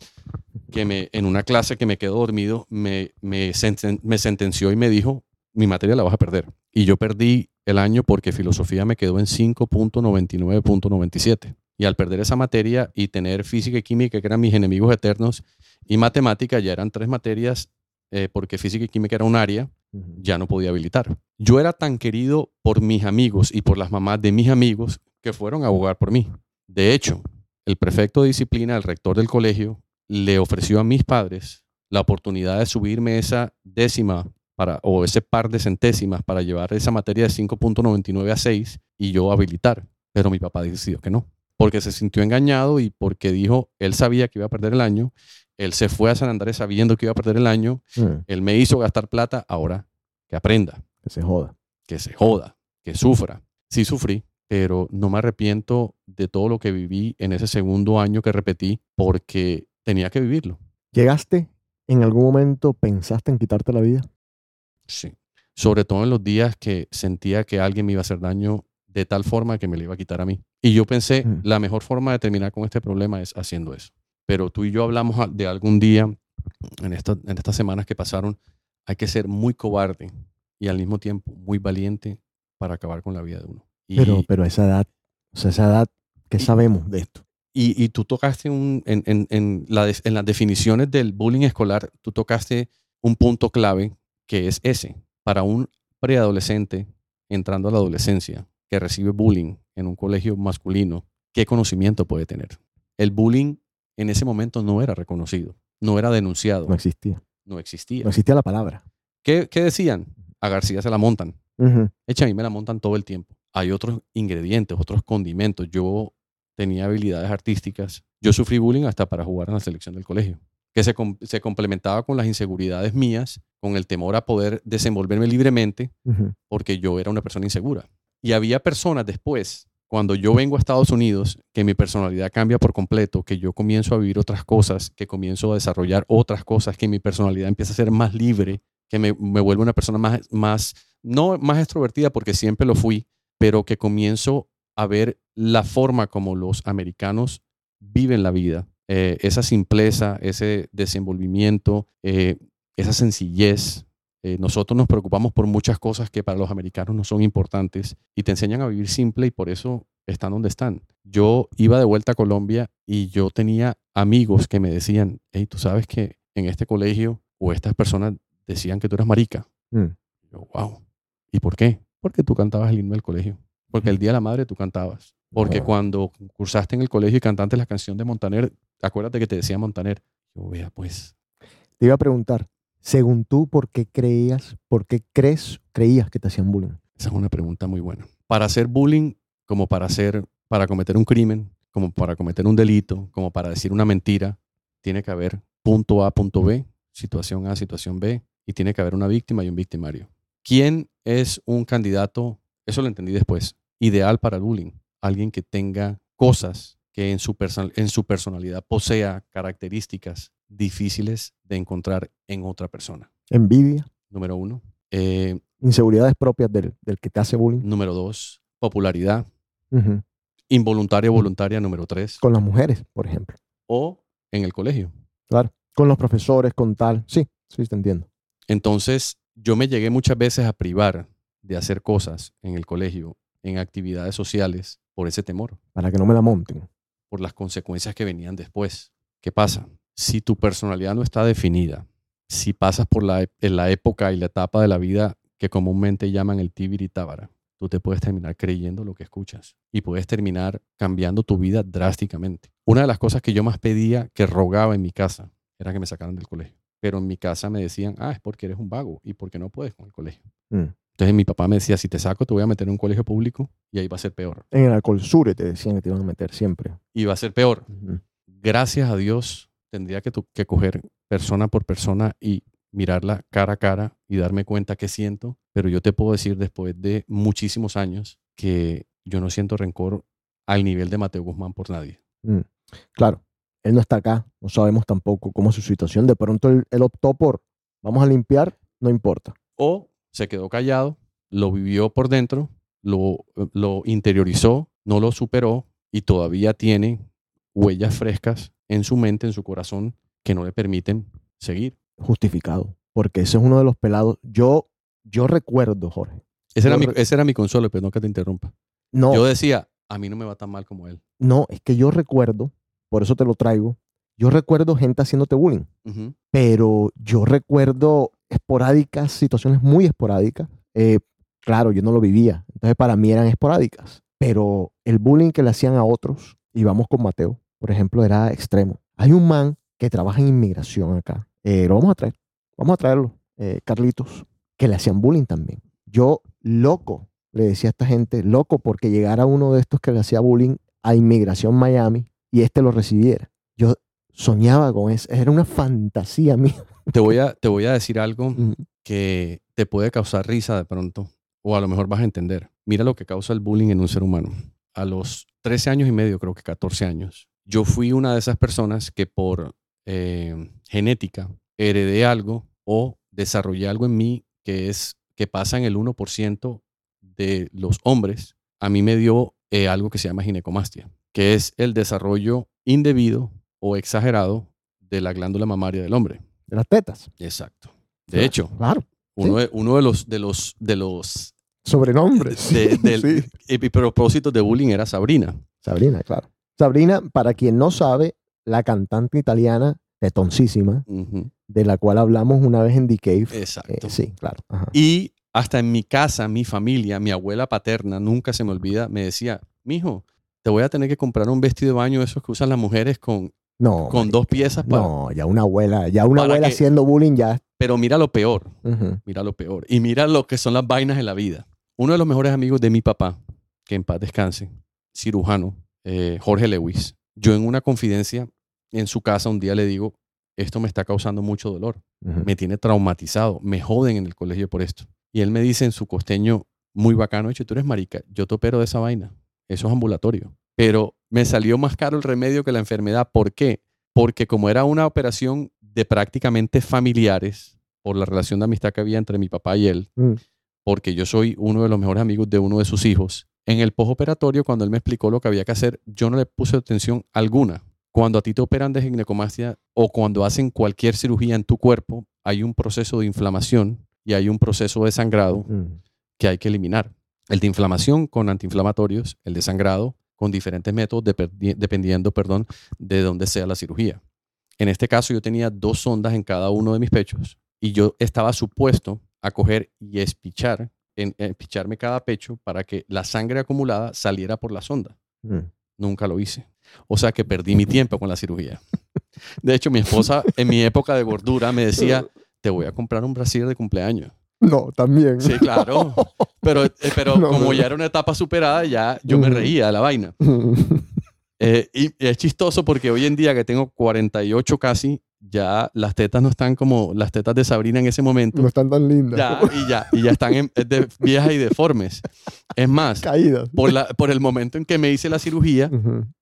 que me, en una clase que me quedó dormido, me, me, senten- me sentenció y me dijo, mi materia la vas a perder. Y yo perdí el año porque filosofía me quedó en 5.99.97. Y al perder esa materia y tener física y química, que eran mis enemigos eternos, y matemática, ya eran tres materias, eh, porque física y química era un área. Ya no podía habilitar. Yo era tan querido por mis amigos y por las mamás de mis amigos que fueron a abogar por mí. De hecho, el prefecto de disciplina, el rector del colegio, le ofreció a mis padres la oportunidad de subirme esa décima para, o ese par de centésimas para llevar esa materia de 5.99 a 6 y yo habilitar. Pero mi papá decidió que no, porque se sintió engañado y porque dijo, él sabía que iba a perder el año, él se fue a San Andrés sabiendo que iba a perder el año, Mm, él me hizo gastar plata, ahora que aprenda, Que se joda. que se joda, que sufra. Sí sufrí, pero no me arrepiento de todo lo que viví en ese segundo año que repetí porque tenía que vivirlo. ¿Llegaste en algún momento, pensaste en quitarte la vida? Sí. Sobre todo en los días que sentía que alguien me iba a hacer daño de tal forma que me lo iba a quitar a mí. Y yo pensé, Mm. la mejor forma de terminar con este problema es haciendo eso. Pero tú y yo hablamos a- de algún día, en, esta- en estas semanas que pasaron, hay que ser muy cobarde y al mismo tiempo muy valiente para acabar con la vida de uno. Y, Pero, pero a esa edad, o sea, esa edad, ¿qué Y- sabemos de esto? y, y tú tocaste un, en, en- en la en las definiciones del bullying escolar, tú tocaste un punto clave que es ese. Para un preadolescente entrando a la adolescencia que recibe bullying en un colegio masculino, ¿qué conocimiento puede tener? El bullying en ese momento no era reconocido, no era denunciado, No existía. no existía. No existía la palabra. ¿Qué, qué decían? A García se la montan. Ujú. Echa, a mí me la montan todo el tiempo. Hay otros ingredientes, otros condimentos. Yo tenía habilidades artísticas. Yo sufrí bullying hasta para jugar en la selección del colegio, que se, com- se complementaba con las inseguridades mías, con el temor a poder desenvolverme libremente, porque yo era una persona insegura. Y había personas después, cuando yo vengo a Estados Unidos, que mi personalidad cambia por completo, que yo comienzo a vivir otras cosas, que comienzo a desarrollar otras cosas, que mi personalidad empieza a ser más libre, que me, me vuelve una persona más, más, no más extrovertida porque siempre lo fui, pero que comienzo a ver la forma como los americanos viven la vida, eh, esa simpleza, ese desenvolvimiento, eh, esa sencillez. Eh, nosotros nos preocupamos por muchas cosas que para los americanos no son importantes y te enseñan a vivir simple y por eso están donde están. Yo iba de vuelta a Colombia y yo tenía amigos que me decían, hey, tú sabes que en este colegio o estas personas decían que tú eras marica. Mm. Yo, wow. ¿Y por qué? Porque tú cantabas el himno del colegio. Porque el Día de la Madre tú cantabas. Porque cuando cursaste en el colegio y cantaste la canción de Montaner, acuérdate que te decía Montaner. Yo, vea, pues, Te iba a preguntar, según tú, ¿por qué creías, por qué crees, creías que te hacían bullying? esa es una pregunta muy buena. Para hacer bullying, como para hacer, para cometer un crimen, como para cometer un delito, como para decir una mentira, tiene que haber punto A, punto B, situación A, situación B, y tiene que haber una víctima y un victimario. ¿Quién es un candidato? Eso lo entendí después. Ideal para el bullying. Alguien que tenga cosas que en su, en su personalidad posea características difíciles de encontrar en otra persona. Envidia, Número uno. Eh, inseguridades propias del, del que te hace bullying. número dos, popularidad. Involuntaria o voluntaria, número tres. Con las mujeres, por ejemplo. O en el colegio. Claro. Con los profesores, con tal. Sí, sí, te entiendo. Entonces, yo me llegué muchas veces a privar de hacer cosas en el colegio, en actividades sociales, por ese temor. Para que no me la monten. por las consecuencias que venían después. ¿Qué pasa? Si tu personalidad no está definida, si pasas por la, e- en la época y la etapa de la vida que comúnmente llaman el tibiri tábara, tú te puedes terminar creyendo lo que escuchas y puedes terminar cambiando tu vida drásticamente. Una de las cosas que yo más pedía, que rogaba en mi casa, era que me sacaran del colegio. Pero en mi casa me decían, ah, es porque eres un vago y porque no puedes con el colegio. Mm. Entonces mi papá me decía, si te saco te voy a meter en un colegio público y ahí va a ser peor. En el alcohol sure te decían que te iban a meter siempre. Y va a ser peor. Gracias a Dios, tendría que, tu- que coger persona por persona y mirarla cara a cara y darme cuenta qué siento. Pero yo te puedo decir después de muchísimos años que yo no siento rencor al nivel de Mateo Guzmán por nadie. Mm. Claro, él no está acá, no sabemos tampoco cómo es su situación. De pronto él, él optó por, vamos a limpiar, no importa. O se quedó callado, lo vivió por dentro, lo, lo interiorizó, no lo superó y todavía tiene huellas frescas en su mente, en su corazón, que no le permiten seguir. Justificado, porque ese es uno de los pelados. Yo, yo recuerdo, Jorge. Ese era, mi, ese era mi consuelo, pero no que te interrumpa. No, Yo decía, a mí no me va tan mal como él. no, es que yo recuerdo, por eso te lo traigo. Yo recuerdo gente haciéndote bullying, pero yo recuerdo esporádicas, situaciones muy esporádicas. Eh, claro, yo no lo vivía, entonces para mí eran esporádicas, pero el bullying que le hacían a otros, y vamos con Mateo, por ejemplo, era extremo. Hay un man que trabaja en inmigración acá, eh, lo vamos a traer, vamos a traerlo, eh, Carlitos, que le hacían bullying también. Yo, loco, le decía a esta gente, loco, porque llegara uno de estos que le hacía bullying a Inmigración Miami y este lo recibiera. Yo soñaba con eso, era una fantasía [laughs] mía. Te, voy a, te voy a decir algo Mm, que te puede causar risa de pronto, o a lo mejor vas a entender. Mira lo que causa el bullying en un ser humano. A los 13 años y medio, creo que 14 años, yo fui una de esas personas que por eh, genética heredé algo o desarrollé algo en mí que es que pasa en el 1% de los hombres. A mí me dio eh, algo que se llama ginecomastia, que es el desarrollo indebido o exagerado de la glándula mamaria del hombre. de las tetas. Exacto. De hecho, Claro, uno, de, uno de los de los de los sobrenombres. de- del- [laughs] Sí. propósitos de bullying era Sabrina. Sabrina, claro. Sabrina, para quien no sabe, la cantante italiana tetoncísima, Ujú, de la cual hablamos una vez en The Cave. Exacto. Eh, sí, claro. ajá. Y hasta en mi casa, mi familia, mi abuela paterna, nunca se me olvida, me decía, mijo, te voy a tener que comprar un vestido de baño esos que usan las mujeres con, No, con dos piezas. para- no, ya una abuela, ya una abuela que- haciendo bullying ya. Pero mira lo peor, mira lo peor. Y mira lo que son las vainas en la vida. Uno de los mejores amigos de mi papá, que en paz descanse, cirujano, eh, Jorge Lewis. Yo en una confidencia en su casa un día le digo, esto me está causando mucho dolor, me tiene traumatizado, me joden en el colegio por esto. Y él me dice en su costeño muy bacano, hecho, tú eres marica, yo te opero de esa vaina, eso es ambulatorio. Pero me salió más caro el remedio que la enfermedad. ¿Por qué? Porque como era una operación de prácticamente familiares, por la relación de amistad que había entre mi papá y él, Mm. porque yo soy uno de los mejores amigos de uno de sus hijos. En el postoperatorio, cuando él me explicó lo que había que hacer, yo no le puse atención alguna. Cuando a ti te operan de ginecomastia o cuando hacen cualquier cirugía en tu cuerpo, hay un proceso de inflamación y hay un proceso de sangrado Mm. que hay que eliminar. El de inflamación con antiinflamatorios, el de sangrado con diferentes métodos dependi- dependiendo perdón, de dónde sea la cirugía. En este caso yo tenía dos sondas en cada uno de mis pechos y yo estaba supuesto a coger y espichar en, en picharme cada pecho para que la sangre acumulada saliera por la sonda. Mm. Nunca lo hice. O sea que perdí mi tiempo con la cirugía. De hecho, mi esposa en mi época de gordura me decía, te voy a comprar un brasier de cumpleaños. No, también. Sí, claro. [laughs] Pero, eh, pero No, como no. ya era una etapa superada, ya yo me reía de la vaina. [laughs] Eh, y es chistoso porque hoy en día que tengo 48 casi, ya las tetas no están como las tetas de Sabrina en ese momento. no están tan lindas. Ya, y ya, y ya están en- de- viejas y deformes. Es más, Caídas. por, la, por el momento en que me hice la cirugía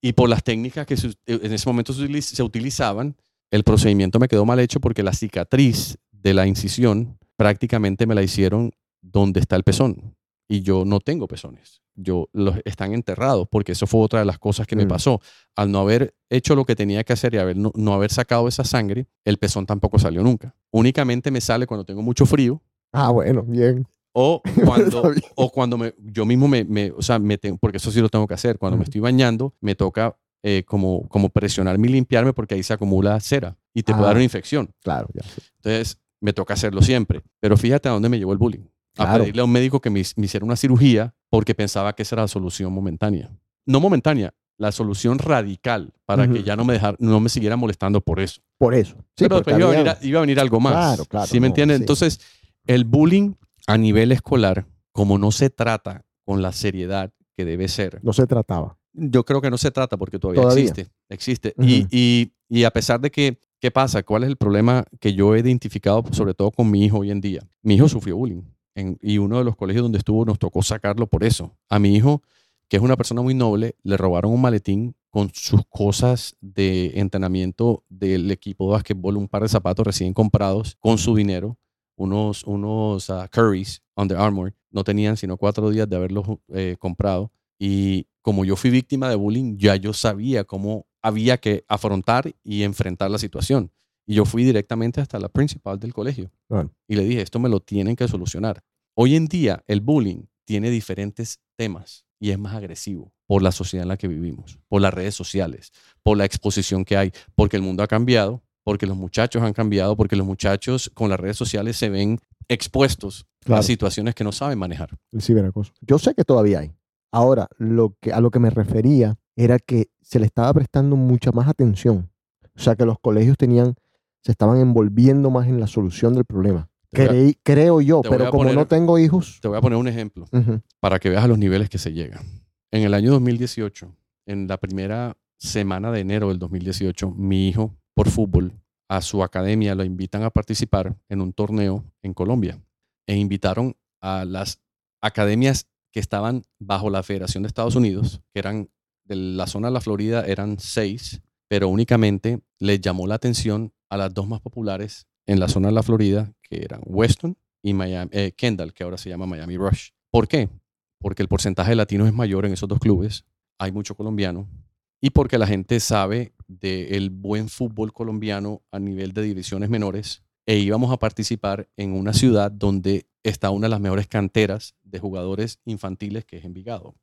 y por las técnicas que se- en ese momento se utilizaban, el procedimiento me quedó mal hecho porque la cicatriz de la incisión prácticamente me la hicieron donde está el pezón. Y yo no tengo pezones. Yo los están enterrados porque eso fue otra de las cosas que me Mm. pasó. Al no haber hecho lo que tenía que hacer y haber, no, no haber sacado esa sangre, el pezón tampoco salió nunca. Únicamente me sale cuando tengo mucho frío Ah, bueno, bien. o [laughs] cuando, o cuando me, yo mismo me, me- o sea, me tengo, porque eso sí lo tengo que hacer. Cuando me Ujú. estoy bañando, me toca eh, como, como presionarme y limpiarme porque ahí se acumula cera y te puede dar Ah. una infección. Claro, ya. Entonces, me toca hacerlo siempre. Pero fíjate a dónde me llevó el bullying. A pedirle a un médico que me, me hiciera una cirugía porque pensaba que esa era la solución momentánea. No momentánea, la solución radical para que ya no me, dejar, no me siguiera molestando por eso. Por eso. Sí, Pero después iba a, venir, a- iba a venir algo más. Claro, claro, ¿Sí me no, entiendes? sí. Entonces, el bullying a nivel escolar, como no se trata con la seriedad que debe ser, No se trataba. yo creo que no se trata porque todavía, Todavía. existe. Existe. y, y, y a pesar de que, ¿qué pasa? ¿Cuál es el problema que yo he identificado, sobre todo con mi hijo hoy en día? Mi hijo sufrió bullying. Y uno de los colegios donde estuvo nos tocó sacarlo por eso. A mi hijo, que es una persona muy noble, le robaron un maletín con sus cosas de entrenamiento del equipo de básquetbol, un par de zapatos recién comprados con su dinero, unos, unos ah, Currys Under Armour. No tenían sino cuatro días de haberlos eh, comprado. Y como yo fui víctima de bullying, ya yo sabía cómo había que afrontar y enfrentar la situación. Y yo fui directamente hasta la principal del colegio. Y le dije, esto me lo tienen que solucionar. Hoy en día el bullying tiene diferentes temas y es más agresivo por la sociedad en la que vivimos, por las redes sociales, por la exposición que hay, porque el mundo ha cambiado, porque los muchachos han cambiado, porque los muchachos con las redes sociales se ven expuestos a situaciones que no saben manejar. el ciberacoso. Yo sé que todavía hay. Ahora, lo que, a lo que me refería era que se le estaba prestando mucha más atención. O sea, que los colegios tenían, se estaban envolviendo más en la solución del problema. Voy a- Creí- creo yo, pero como poner- no tengo hijos, Te voy a poner un ejemplo. ujú, para que veas a los niveles que se llegan. En el año 2018, en la primera semana de enero del 2018, mi hijo, por fútbol, a su academia lo invitan a participar en un torneo en Colombia. E invitaron a las academias que estaban bajo la Federación de Estados Unidos, que eran de la zona de la Florida, eran seis, pero únicamente les llamó la atención a las dos más populares en la zona de la Florida, que eran Weston y Miami, eh, Kendall, que ahora se llama Miami Rush. ¿Por qué? Porque el porcentaje de latinos es mayor en esos dos clubes, hay mucho colombiano, y porque la gente sabe del buen fútbol colombiano a nivel de divisiones menores, e íbamos a participar en una ciudad donde está una de las mejores canteras de jugadores infantiles, que es Envigado,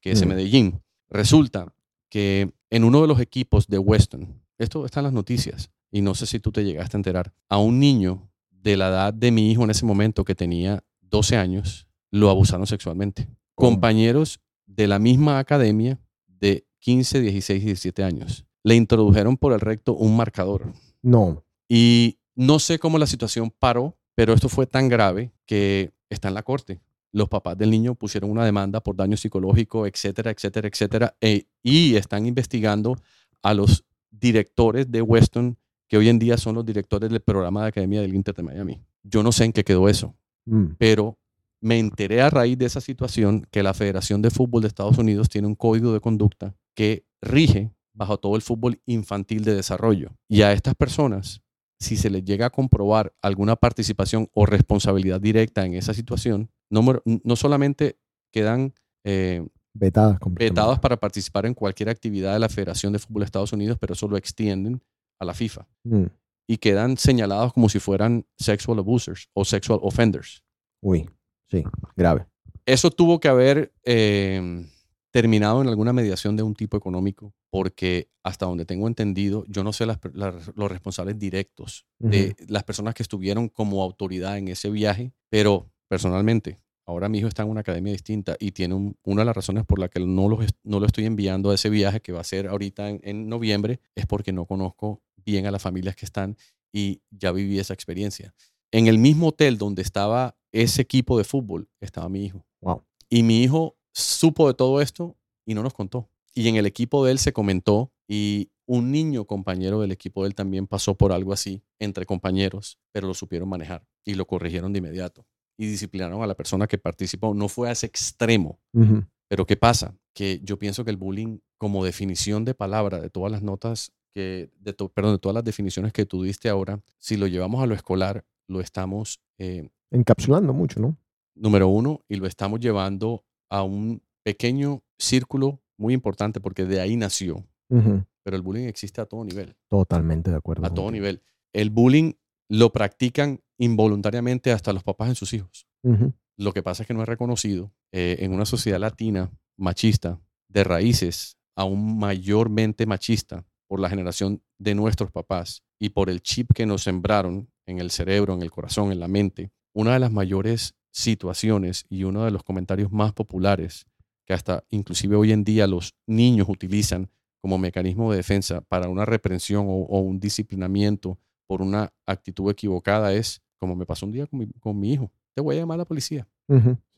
que es en Mm. Medellín. Resulta que en uno de los equipos de Weston, esto está en las noticias, y no sé si tú te llegaste a enterar, a un niño de la edad de mi hijo en ese momento, que tenía 12 años, lo abusaron sexualmente. Compañeros de la misma academia de 15, 16 y 17 años. Le introdujeron por el recto un marcador. no. Y no sé cómo la situación paró, pero esto fue tan grave que está en la corte. Los papás del niño pusieron una demanda por daño psicológico, etcétera, etcétera, etcétera. e- y están investigando a los directores de Weston, que hoy en día son los directores del programa de Academia del Inter de Miami. Yo no sé en qué quedó eso, Mm, pero me enteré a raíz de esa situación que la Federación de Fútbol de Estados Unidos tiene un código de conducta que rige bajo todo el fútbol infantil de desarrollo. Y a estas personas, si se les llega a comprobar alguna participación o responsabilidad directa en esa situación, no, no solamente quedan eh, Vetadas vetados para participar en cualquier actividad de la Federación de Fútbol de Estados Unidos, pero eso lo extienden a la FIFA Mm, y quedan señalados como si fueran sexual abusers o sexual offenders. Uy, sí, grave. Eso tuvo que haber eh, terminado en alguna mediación de un tipo económico, porque hasta donde tengo entendido, yo no sé las los responsables directos de las personas que estuvieron como autoridad en ese viaje, pero personalmente, ahora mi hijo está en una academia distinta y tiene un- una de las razones por la que no lo, no lo estoy enviando a ese viaje que va a ser ahorita en, en noviembre es porque no conozco bien a las familias que están y ya viví esa experiencia. En el mismo hotel donde estaba ese equipo de fútbol estaba mi hijo. Wow. Y mi hijo supo de todo esto y no nos contó. Y en el equipo de él se comentó y un niño compañero del equipo de él también pasó por algo así entre compañeros, pero lo supieron manejar y lo corrigieron de inmediato y disciplinaron a la persona que participó. No fue a ese extremo, pero ¿qué pasa? Que yo pienso que el bullying como definición de palabra de todas las notas que, de to- perdón, de todas las definiciones que tú diste ahora, si lo llevamos a lo escolar, lo estamos eh, Encapsulando mucho, ¿no? número uno, y lo estamos llevando a un pequeño círculo muy importante porque de ahí nació. Pero el bullying existe a todo nivel, Totalmente de acuerdo. a todo nivel. El bullying lo practican involuntariamente hasta los papás en sus hijos. Lo que pasa es que no es reconocido eh, en una sociedad latina machista, de raíces aún mayormente machista por la generación de nuestros papás y por el chip que nos sembraron en el cerebro, en el corazón, en la mente. Una de las mayores situaciones y uno de los comentarios más populares que hasta inclusive hoy en día los niños utilizan como mecanismo de defensa para una reprensión o, o un disciplinamiento por una actitud equivocada es, como me pasó un día con mi, con mi hijo, te voy a llamar a la policía.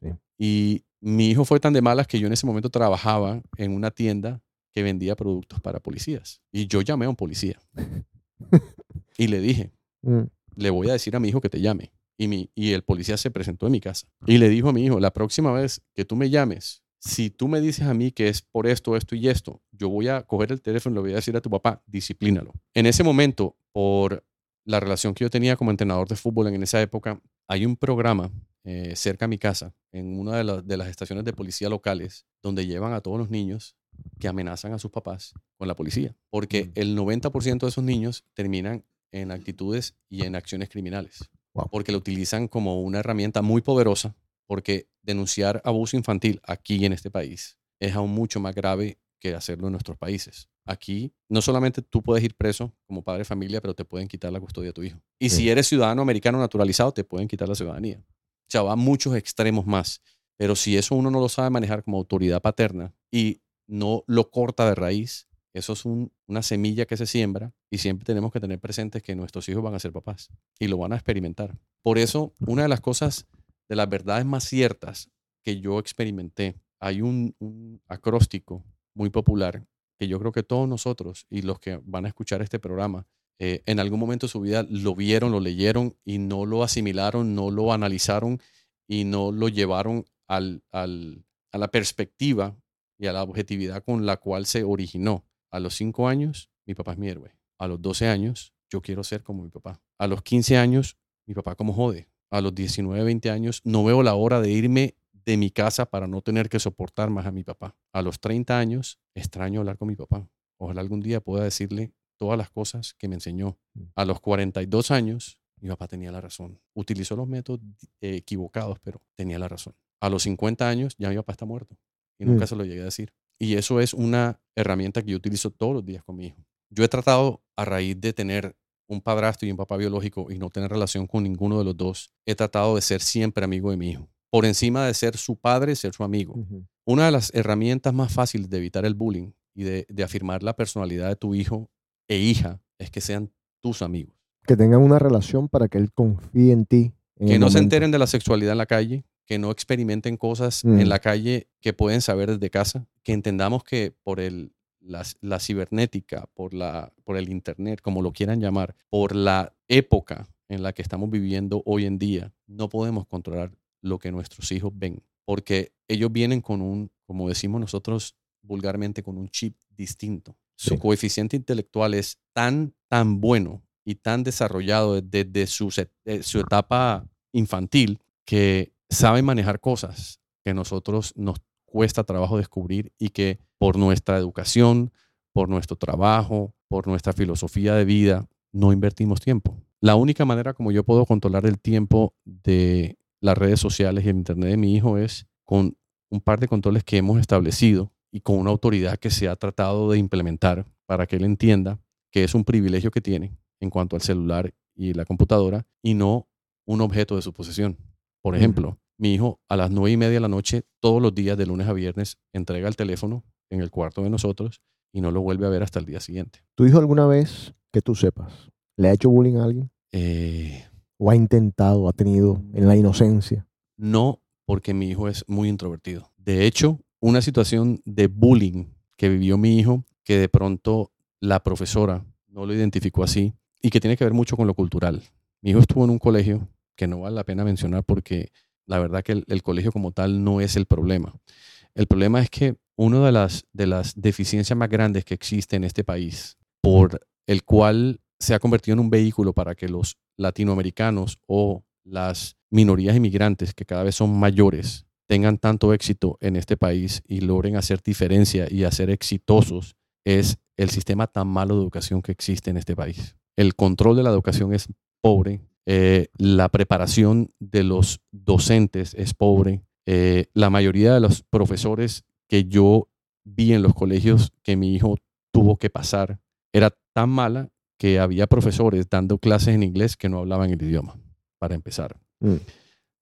Sí. Y mi hijo fue tan de malas que yo en ese momento trabajaba en una tienda que vendía productos para policías. Y yo llamé a un policía. [laughs] y le dije, Mm. le voy a decir a mi hijo que te llame. Y, mi, y el policía se presentó en mi casa. Y le dijo a mi hijo, la próxima vez que tú me llames, si tú me dices a mí que es por esto, esto y esto, yo voy a coger el teléfono y le voy a decir a tu papá, disciplínalo. En ese momento, por la relación que yo tenía como entrenador de fútbol en esa época, hay un programa eh, cerca a mi casa, en una de, la- de las estaciones de policía locales, donde llevan a todos los niños que amenazan a sus papás con la policía. Porque Mm. el 90% de esos niños terminan en actitudes y en acciones criminales. Wow. Porque lo utilizan como una herramienta muy poderosa, porque denunciar abuso infantil aquí en este país es aún mucho más grave que hacerlo en nuestros países. Aquí no solamente tú puedes ir preso como padre de familia, pero te pueden quitar la custodia de tu hijo. Y Sí. si eres ciudadano americano naturalizado, te pueden quitar la ciudadanía. O sea, va a muchos extremos más. Pero si eso uno no lo sabe manejar como autoridad paterna y no lo corta de raíz, eso es un- una semilla que se siembra y siempre tenemos que tener presentes que nuestros hijos van a ser papás y lo van a experimentar. Por eso, una de las cosas, de las verdades más ciertas que yo experimenté, hay un, acróstico muy popular que yo creo que todos nosotros y los que van a escuchar este programa, eh, en algún momento de su vida lo vieron, lo leyeron y no lo asimilaron, no lo analizaron y no lo llevaron al- a la perspectiva y a la objetividad con la cual se originó. A los 5 años, mi papá es mi héroe. A los 12 años, yo quiero ser como mi papá. A los 15 años, mi papá como jode. A los 19, 20 años, no veo la hora de irme de mi casa para no tener que soportar más a mi papá. A los 30 años, extraño hablar con mi papá. Ojalá algún día pueda decirle todas las cosas que me enseñó. A los 42 años, mi papá tenía la razón. Utilizó los métodos eh, equivocados, pero tenía la razón. A los 50 años, ya mi papá está muerto. Y nunca Mm. se lo llegué a decir. Y eso es una herramienta que yo utilizo todos los días con mi hijo. Yo he tratado, a raíz de tener un padrastro y un papá biológico y no tener relación con ninguno de los dos, he tratado de ser siempre amigo de mi hijo. Por encima de ser su padre, ser su amigo. Una de las herramientas más fáciles de evitar el bullying y de, de afirmar la personalidad de tu hijo e hija es que sean tus amigos. Que tengan una relación para que él confíe en ti. en Que no se enteren de la sexualidad en la calle, que no experimenten cosas Mm. en la calle que pueden saber desde casa, que entendamos que por el, la, la cibernética, por, la, por el internet, como lo quieran llamar, por la época en la que estamos viviendo hoy en día, no podemos controlar lo que nuestros hijos ven, porque ellos vienen con un, como decimos nosotros vulgarmente, con un chip distinto. Su coeficiente intelectual es tan, tan bueno y tan desarrollado desde su, eh, su etapa infantil que saben manejar cosas que nosotros nos cuesta trabajo descubrir y que por nuestra educación, por nuestro trabajo, por nuestra filosofía de vida, no invertimos tiempo. La única manera como yo puedo controlar el tiempo de las redes sociales y el internet de mi hijo es con un par de controles que hemos establecido y con una autoridad que se ha tratado de implementar para que él entienda que es un privilegio que tiene en cuanto al celular y la computadora y no un objeto de su posesión. Por ejemplo, Mi hijo a las nueve y media de la noche, todos los días, de lunes a viernes, entrega el teléfono en el cuarto de nosotros y no lo vuelve a ver hasta el día siguiente. ¿Tu hijo alguna vez, que tú sepas, le ha hecho bullying a alguien? Eh, ¿O ha intentado, ha tenido en la inocencia? no porque mi hijo es muy introvertido. De hecho, una situación de bullying que vivió mi hijo, que de pronto la profesora no lo identificó así y que tiene que ver mucho con lo cultural. Mi hijo estuvo en un colegio que no vale la pena mencionar porque la verdad que el, colegio como tal no es el problema. El problema es que una de las, de las deficiencias más grandes que existe en este país, por el cual se ha convertido en un vehículo para que los latinoamericanos o las minorías inmigrantes, que cada vez son mayores, tengan tanto éxito en este país y logren hacer diferencia y hacer exitosos, es el sistema tan malo de educación que existe en este país. El control de la educación es pobre, eh, la preparación de los docentes es pobre, eh, la mayoría de los profesores que yo vi en los colegios que mi hijo tuvo que pasar era tan mala que había profesores dando clases en inglés que no hablaban el idioma, para empezar. Mm.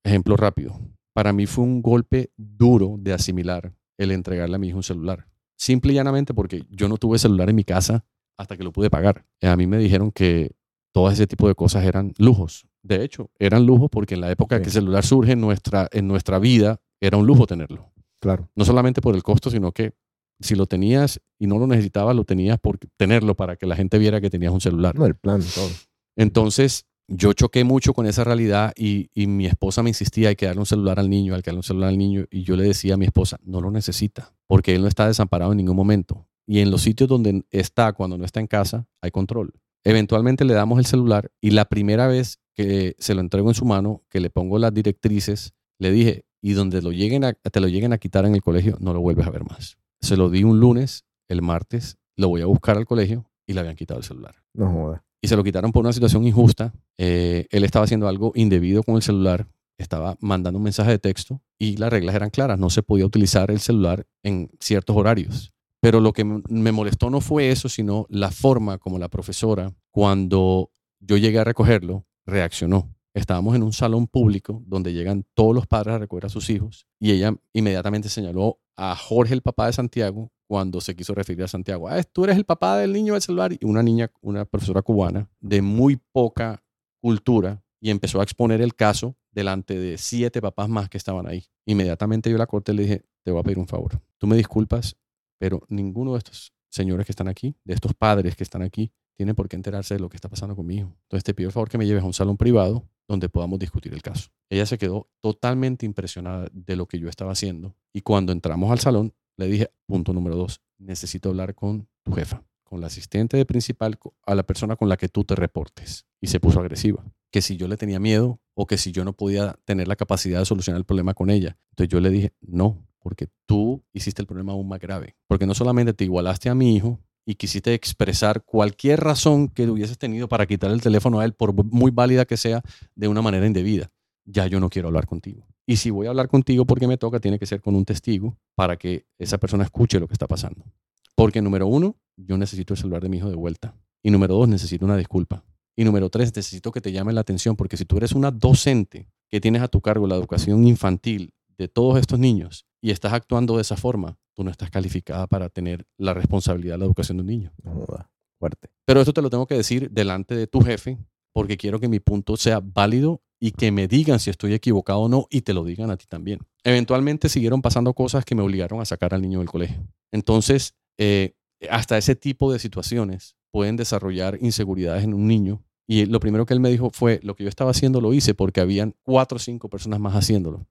Ejemplo rápido. Para mí fue un golpe duro de asimilar el entregarle a mi hijo un celular. Simple y llanamente porque yo no tuve celular en mi casa hasta que lo pude pagar. A mí me dijeron que todo ese tipo de cosas eran lujos. De hecho, eran lujos porque en la época Ok. que el celular surge en nuestra, en nuestra vida, era un lujo tenerlo. Claro. No solamente por el costo, sino que si lo tenías y no lo necesitabas, lo tenías por tenerlo para que la gente viera que tenías un celular. No, el plan, todo. Entonces, yo choqué mucho con esa realidad y, y mi esposa me insistía, hay que darle un celular al niño, hay que darle un celular al niño. Y yo le decía a mi esposa, no lo necesita, porque él no está desamparado en ningún momento. Y en los sitios donde está, cuando no está en casa, hay control. Eventualmente le damos el celular y la primera vez que se lo entrego en su mano, que le pongo las directrices, le dije, y donde lo lleguen a, te lo lleguen a quitar en el colegio, no lo vuelves a ver más. Se lo di un lunes, el martes, lo voy a buscar al colegio y le habían quitado el celular No jodas. y se lo quitaron por una situación injusta. Eh, él estaba haciendo algo indebido con el celular, estaba mandando un mensaje de texto y las reglas eran claras, no se podía utilizar el celular en ciertos horarios. Pero lo que me molestó no fue eso, sino la forma como la profesora, cuando yo llegué a recogerlo, reaccionó. Estábamos en un salón público donde llegan todos los padres a recoger a sus hijos y ella inmediatamente señaló a Jorge, el papá de Santiago, cuando se quiso referir a Santiago. Ah, tú eres el papá del niño del celular. Y una niña, una profesora cubana de muy poca cultura y empezó a exponer el caso delante de siete papás más que estaban ahí. Inmediatamente yo la corté y le dije, te voy a pedir un favor. Tú me disculpas, pero ninguno de estos señores que están aquí, de estos padres que están aquí, tiene por qué enterarse de lo que está pasando con mi hijo. Entonces te pido el favor que me lleves a un salón privado donde podamos discutir el caso. Ella se quedó totalmente impresionada de lo que yo estaba haciendo y cuando entramos al salón le dije, punto número dos, necesito hablar con tu jefa, con la asistente de principal, a la persona con la que tú te reportes. Y se puso agresiva, que si yo le tenía miedo o que si yo no podía tener la capacidad de solucionar el problema con ella. Entonces yo le dije, no, porque tú hiciste el problema aún más grave. Porque no solamente te igualaste a mi hijo y quisiste expresar cualquier razón que hubieses tenido para quitar el teléfono a él, por muy válida que sea, de una manera indebida. Ya yo no quiero hablar contigo. Y si voy a hablar contigo porque me toca, tiene que ser con un testigo para que esa persona escuche lo que está pasando. Porque número uno, yo necesito el celular de mi hijo de vuelta. Y número dos, necesito una disculpa. Y número tres, necesito que te llame la atención porque si tú eres una docente que tienes a tu cargo la educación infantil de todos estos niños y estás actuando de esa forma, tú no estás calificada para tener la responsabilidad de la educación de un niño. No. Fuerte. Pero esto te lo tengo que decir delante de tu jefe porque quiero que mi punto sea válido y que me digan si estoy equivocado o no y te lo digan a ti también. Eventualmente siguieron pasando cosas que me obligaron a sacar al niño del colegio. Entonces, eh, hasta ese tipo de situaciones pueden desarrollar inseguridades en un niño. Y lo primero que él me dijo fue, lo que yo estaba haciendo lo hice porque habían cuatro o cinco personas más haciéndolo,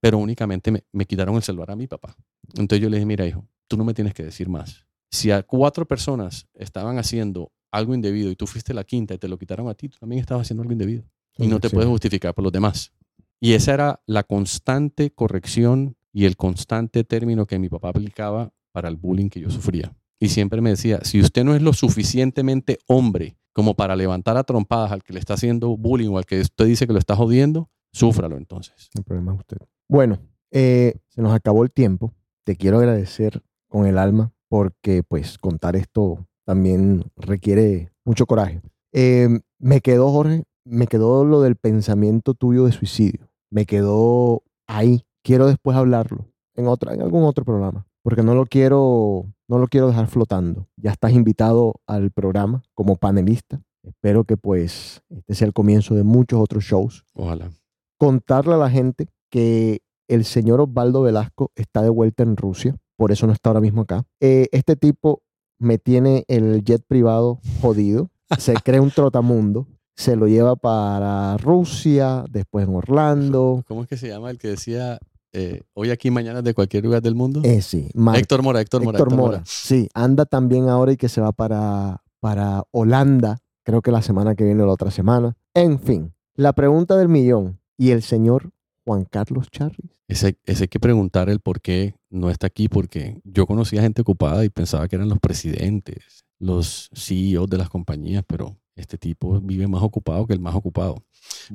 pero únicamente me, me quitaron el celular a mi papá. Entonces yo le dije, mira hijo, tú no me tienes que decir más. Si a cuatro personas estaban haciendo algo indebido y tú fuiste la quinta y te lo quitaron a ti, tú también estabas haciendo algo indebido. Y no te puedes justificar por los demás. Y esa era la constante corrección y el constante término que mi papá aplicaba para el bullying que yo sufría. Y siempre me decía, si usted no es lo suficientemente hombre como para levantar a trompadas al que le está haciendo bullying o al que usted dice que lo está jodiendo, súfralo entonces. El problema es usted. Bueno, eh, se nos acabó el tiempo. Te quiero agradecer con el alma porque pues contar esto también requiere mucho coraje. Eh, me quedó, Jorge, me quedó lo del pensamiento tuyo de suicidio. Me quedó ahí. Quiero después hablarlo en, otra, en algún otro programa, porque no lo quiero, no lo quiero dejar flotando. Ya estás invitado al programa como panelista. Espero que pues este sea el comienzo de muchos otros shows. Ojalá. Contarle a la gente que el señor Osvaldo Velasco está de vuelta en Rusia, por eso no está ahora mismo acá. Eh, este tipo me tiene el jet privado jodido, se [laughs] cree un trotamundo, se lo lleva para Rusia, después en Orlando. ¿Cómo es que se llama el que decía eh, hoy aquí, mañana de cualquier lugar del mundo? Eh, sí, Mar Héctor Mora, Héctor Mora. Héctor Mora. Sí, anda también ahora y que se va para, para Holanda, creo que la semana que viene o la otra semana. En fin, la pregunta del millón. ¿Y el señor Juan Carlos Charris? Ese, ese hay que preguntar el por qué no está aquí, porque yo conocía gente ocupada y pensaba que eran los presidentes, los CEOs de las compañías, pero este tipo vive más ocupado que el más ocupado.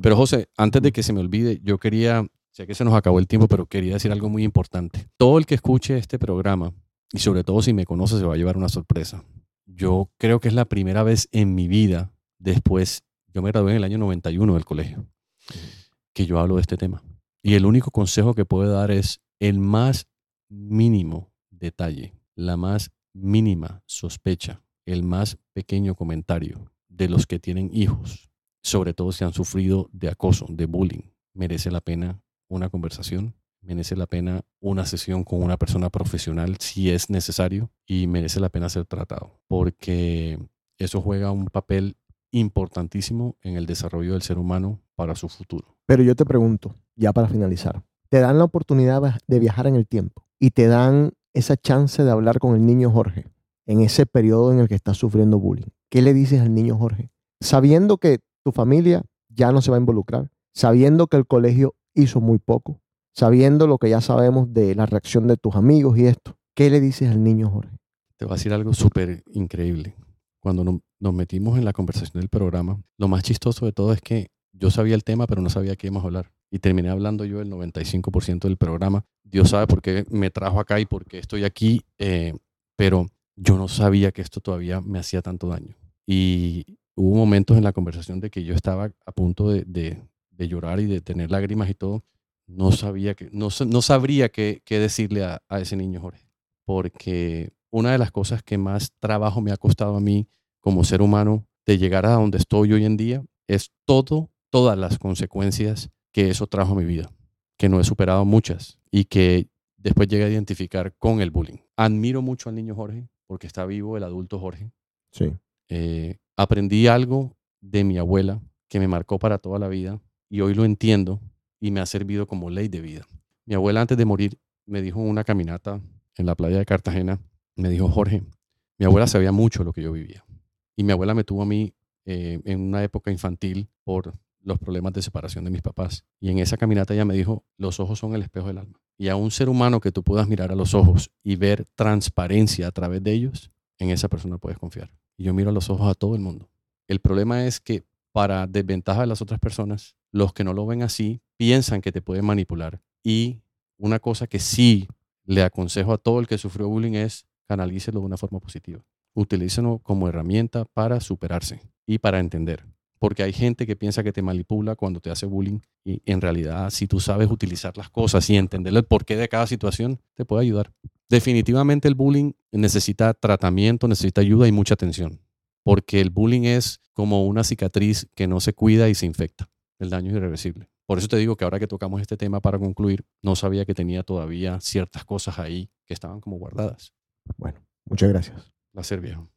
Pero José, antes de que se me olvide, yo quería, sé que se nos acabó el tiempo, pero quería decir algo muy importante. Todo el que escuche este programa, y sobre todo si me conoce, se va a llevar una sorpresa. Yo creo que es la primera vez en mi vida, después, yo me gradué en el año 91 del colegio, que yo hablo de este tema. Y el único consejo que puedo dar es el más mínimo detalle, la más mínima sospecha, el más pequeño comentario de los que tienen hijos, sobre todo si han sufrido de acoso, de bullying, merece la pena una conversación, merece la pena una sesión con una persona profesional si es necesario y merece la pena ser tratado, porque eso juega un papel importantísimo en el desarrollo del ser humano para su futuro. Pero yo te pregunto, ya para finalizar, te dan la oportunidad de viajar en el tiempo y te dan esa chance de hablar con el niño Jorge en ese periodo en el que está sufriendo bullying. ¿Qué le dices al niño Jorge? Sabiendo que tu familia ya no se va a involucrar, sabiendo que el colegio hizo muy poco, sabiendo lo que ya sabemos de la reacción de tus amigos y esto, ¿qué le dices al niño Jorge? Te voy a decir algo súper increíble. Cuando nos metimos en la conversación del programa, lo más chistoso de todo es que yo sabía el tema, pero no sabía qué íbamos a hablar. Y terminé hablando yo el 95% del programa. Dios sabe por qué me trajo acá y por qué estoy aquí, eh, pero yo no sabía que esto todavía me hacía tanto daño. Y hubo momentos en la conversación de que yo estaba a punto de, de, llorar y de tener lágrimas y todo. No sabía que, no, no sabría qué, qué decirle a, a ese niño Jorge, porque una de las cosas que más trabajo me ha costado a mí como ser humano de llegar a donde estoy hoy en día es todo, todas las consecuencias que eso trajo a mi vida, que no he superado muchas y que después llegué a identificar con el bullying. Admiro mucho al niño Jorge porque está vivo el adulto Jorge. Sí. Eh, aprendí algo de mi abuela que me marcó para toda la vida y hoy lo entiendo y me ha servido como ley de vida. Mi abuela antes de morir me dijo una caminata en la playa de Cartagena, me dijo, Jorge, mi abuela sabía mucho lo que yo vivía. Y mi abuela me tuvo a mí eh, en una época infantil por los problemas de separación de mis papás. Y en esa caminata ella me dijo, los ojos son el espejo del alma. Y a un ser humano que tú puedas mirar a los ojos y ver transparencia a través de ellos, en esa persona puedes confiar. Y yo miro a los ojos a todo el mundo. El problema es que para desventaja de las otras personas, los que no lo ven así piensan que te pueden manipular. Y una cosa que sí le aconsejo a todo el que sufrió bullying es canalícelo de una forma positiva. Utilícenlo como herramienta para superarse y para entender porque hay gente que piensa que te manipula cuando te hace bullying y en realidad si tú sabes utilizar las cosas y entender el porqué de cada situación, te puede ayudar. Definitivamente el bullying necesita tratamiento, necesita ayuda y mucha atención, porque el bullying es como una cicatriz que no se cuida y se infecta. El daño es irreversible. Por eso te digo que ahora que tocamos este tema para concluir, no sabía que tenía todavía ciertas cosas ahí que estaban como guardadas. Bueno, muchas gracias. Placer, viejo.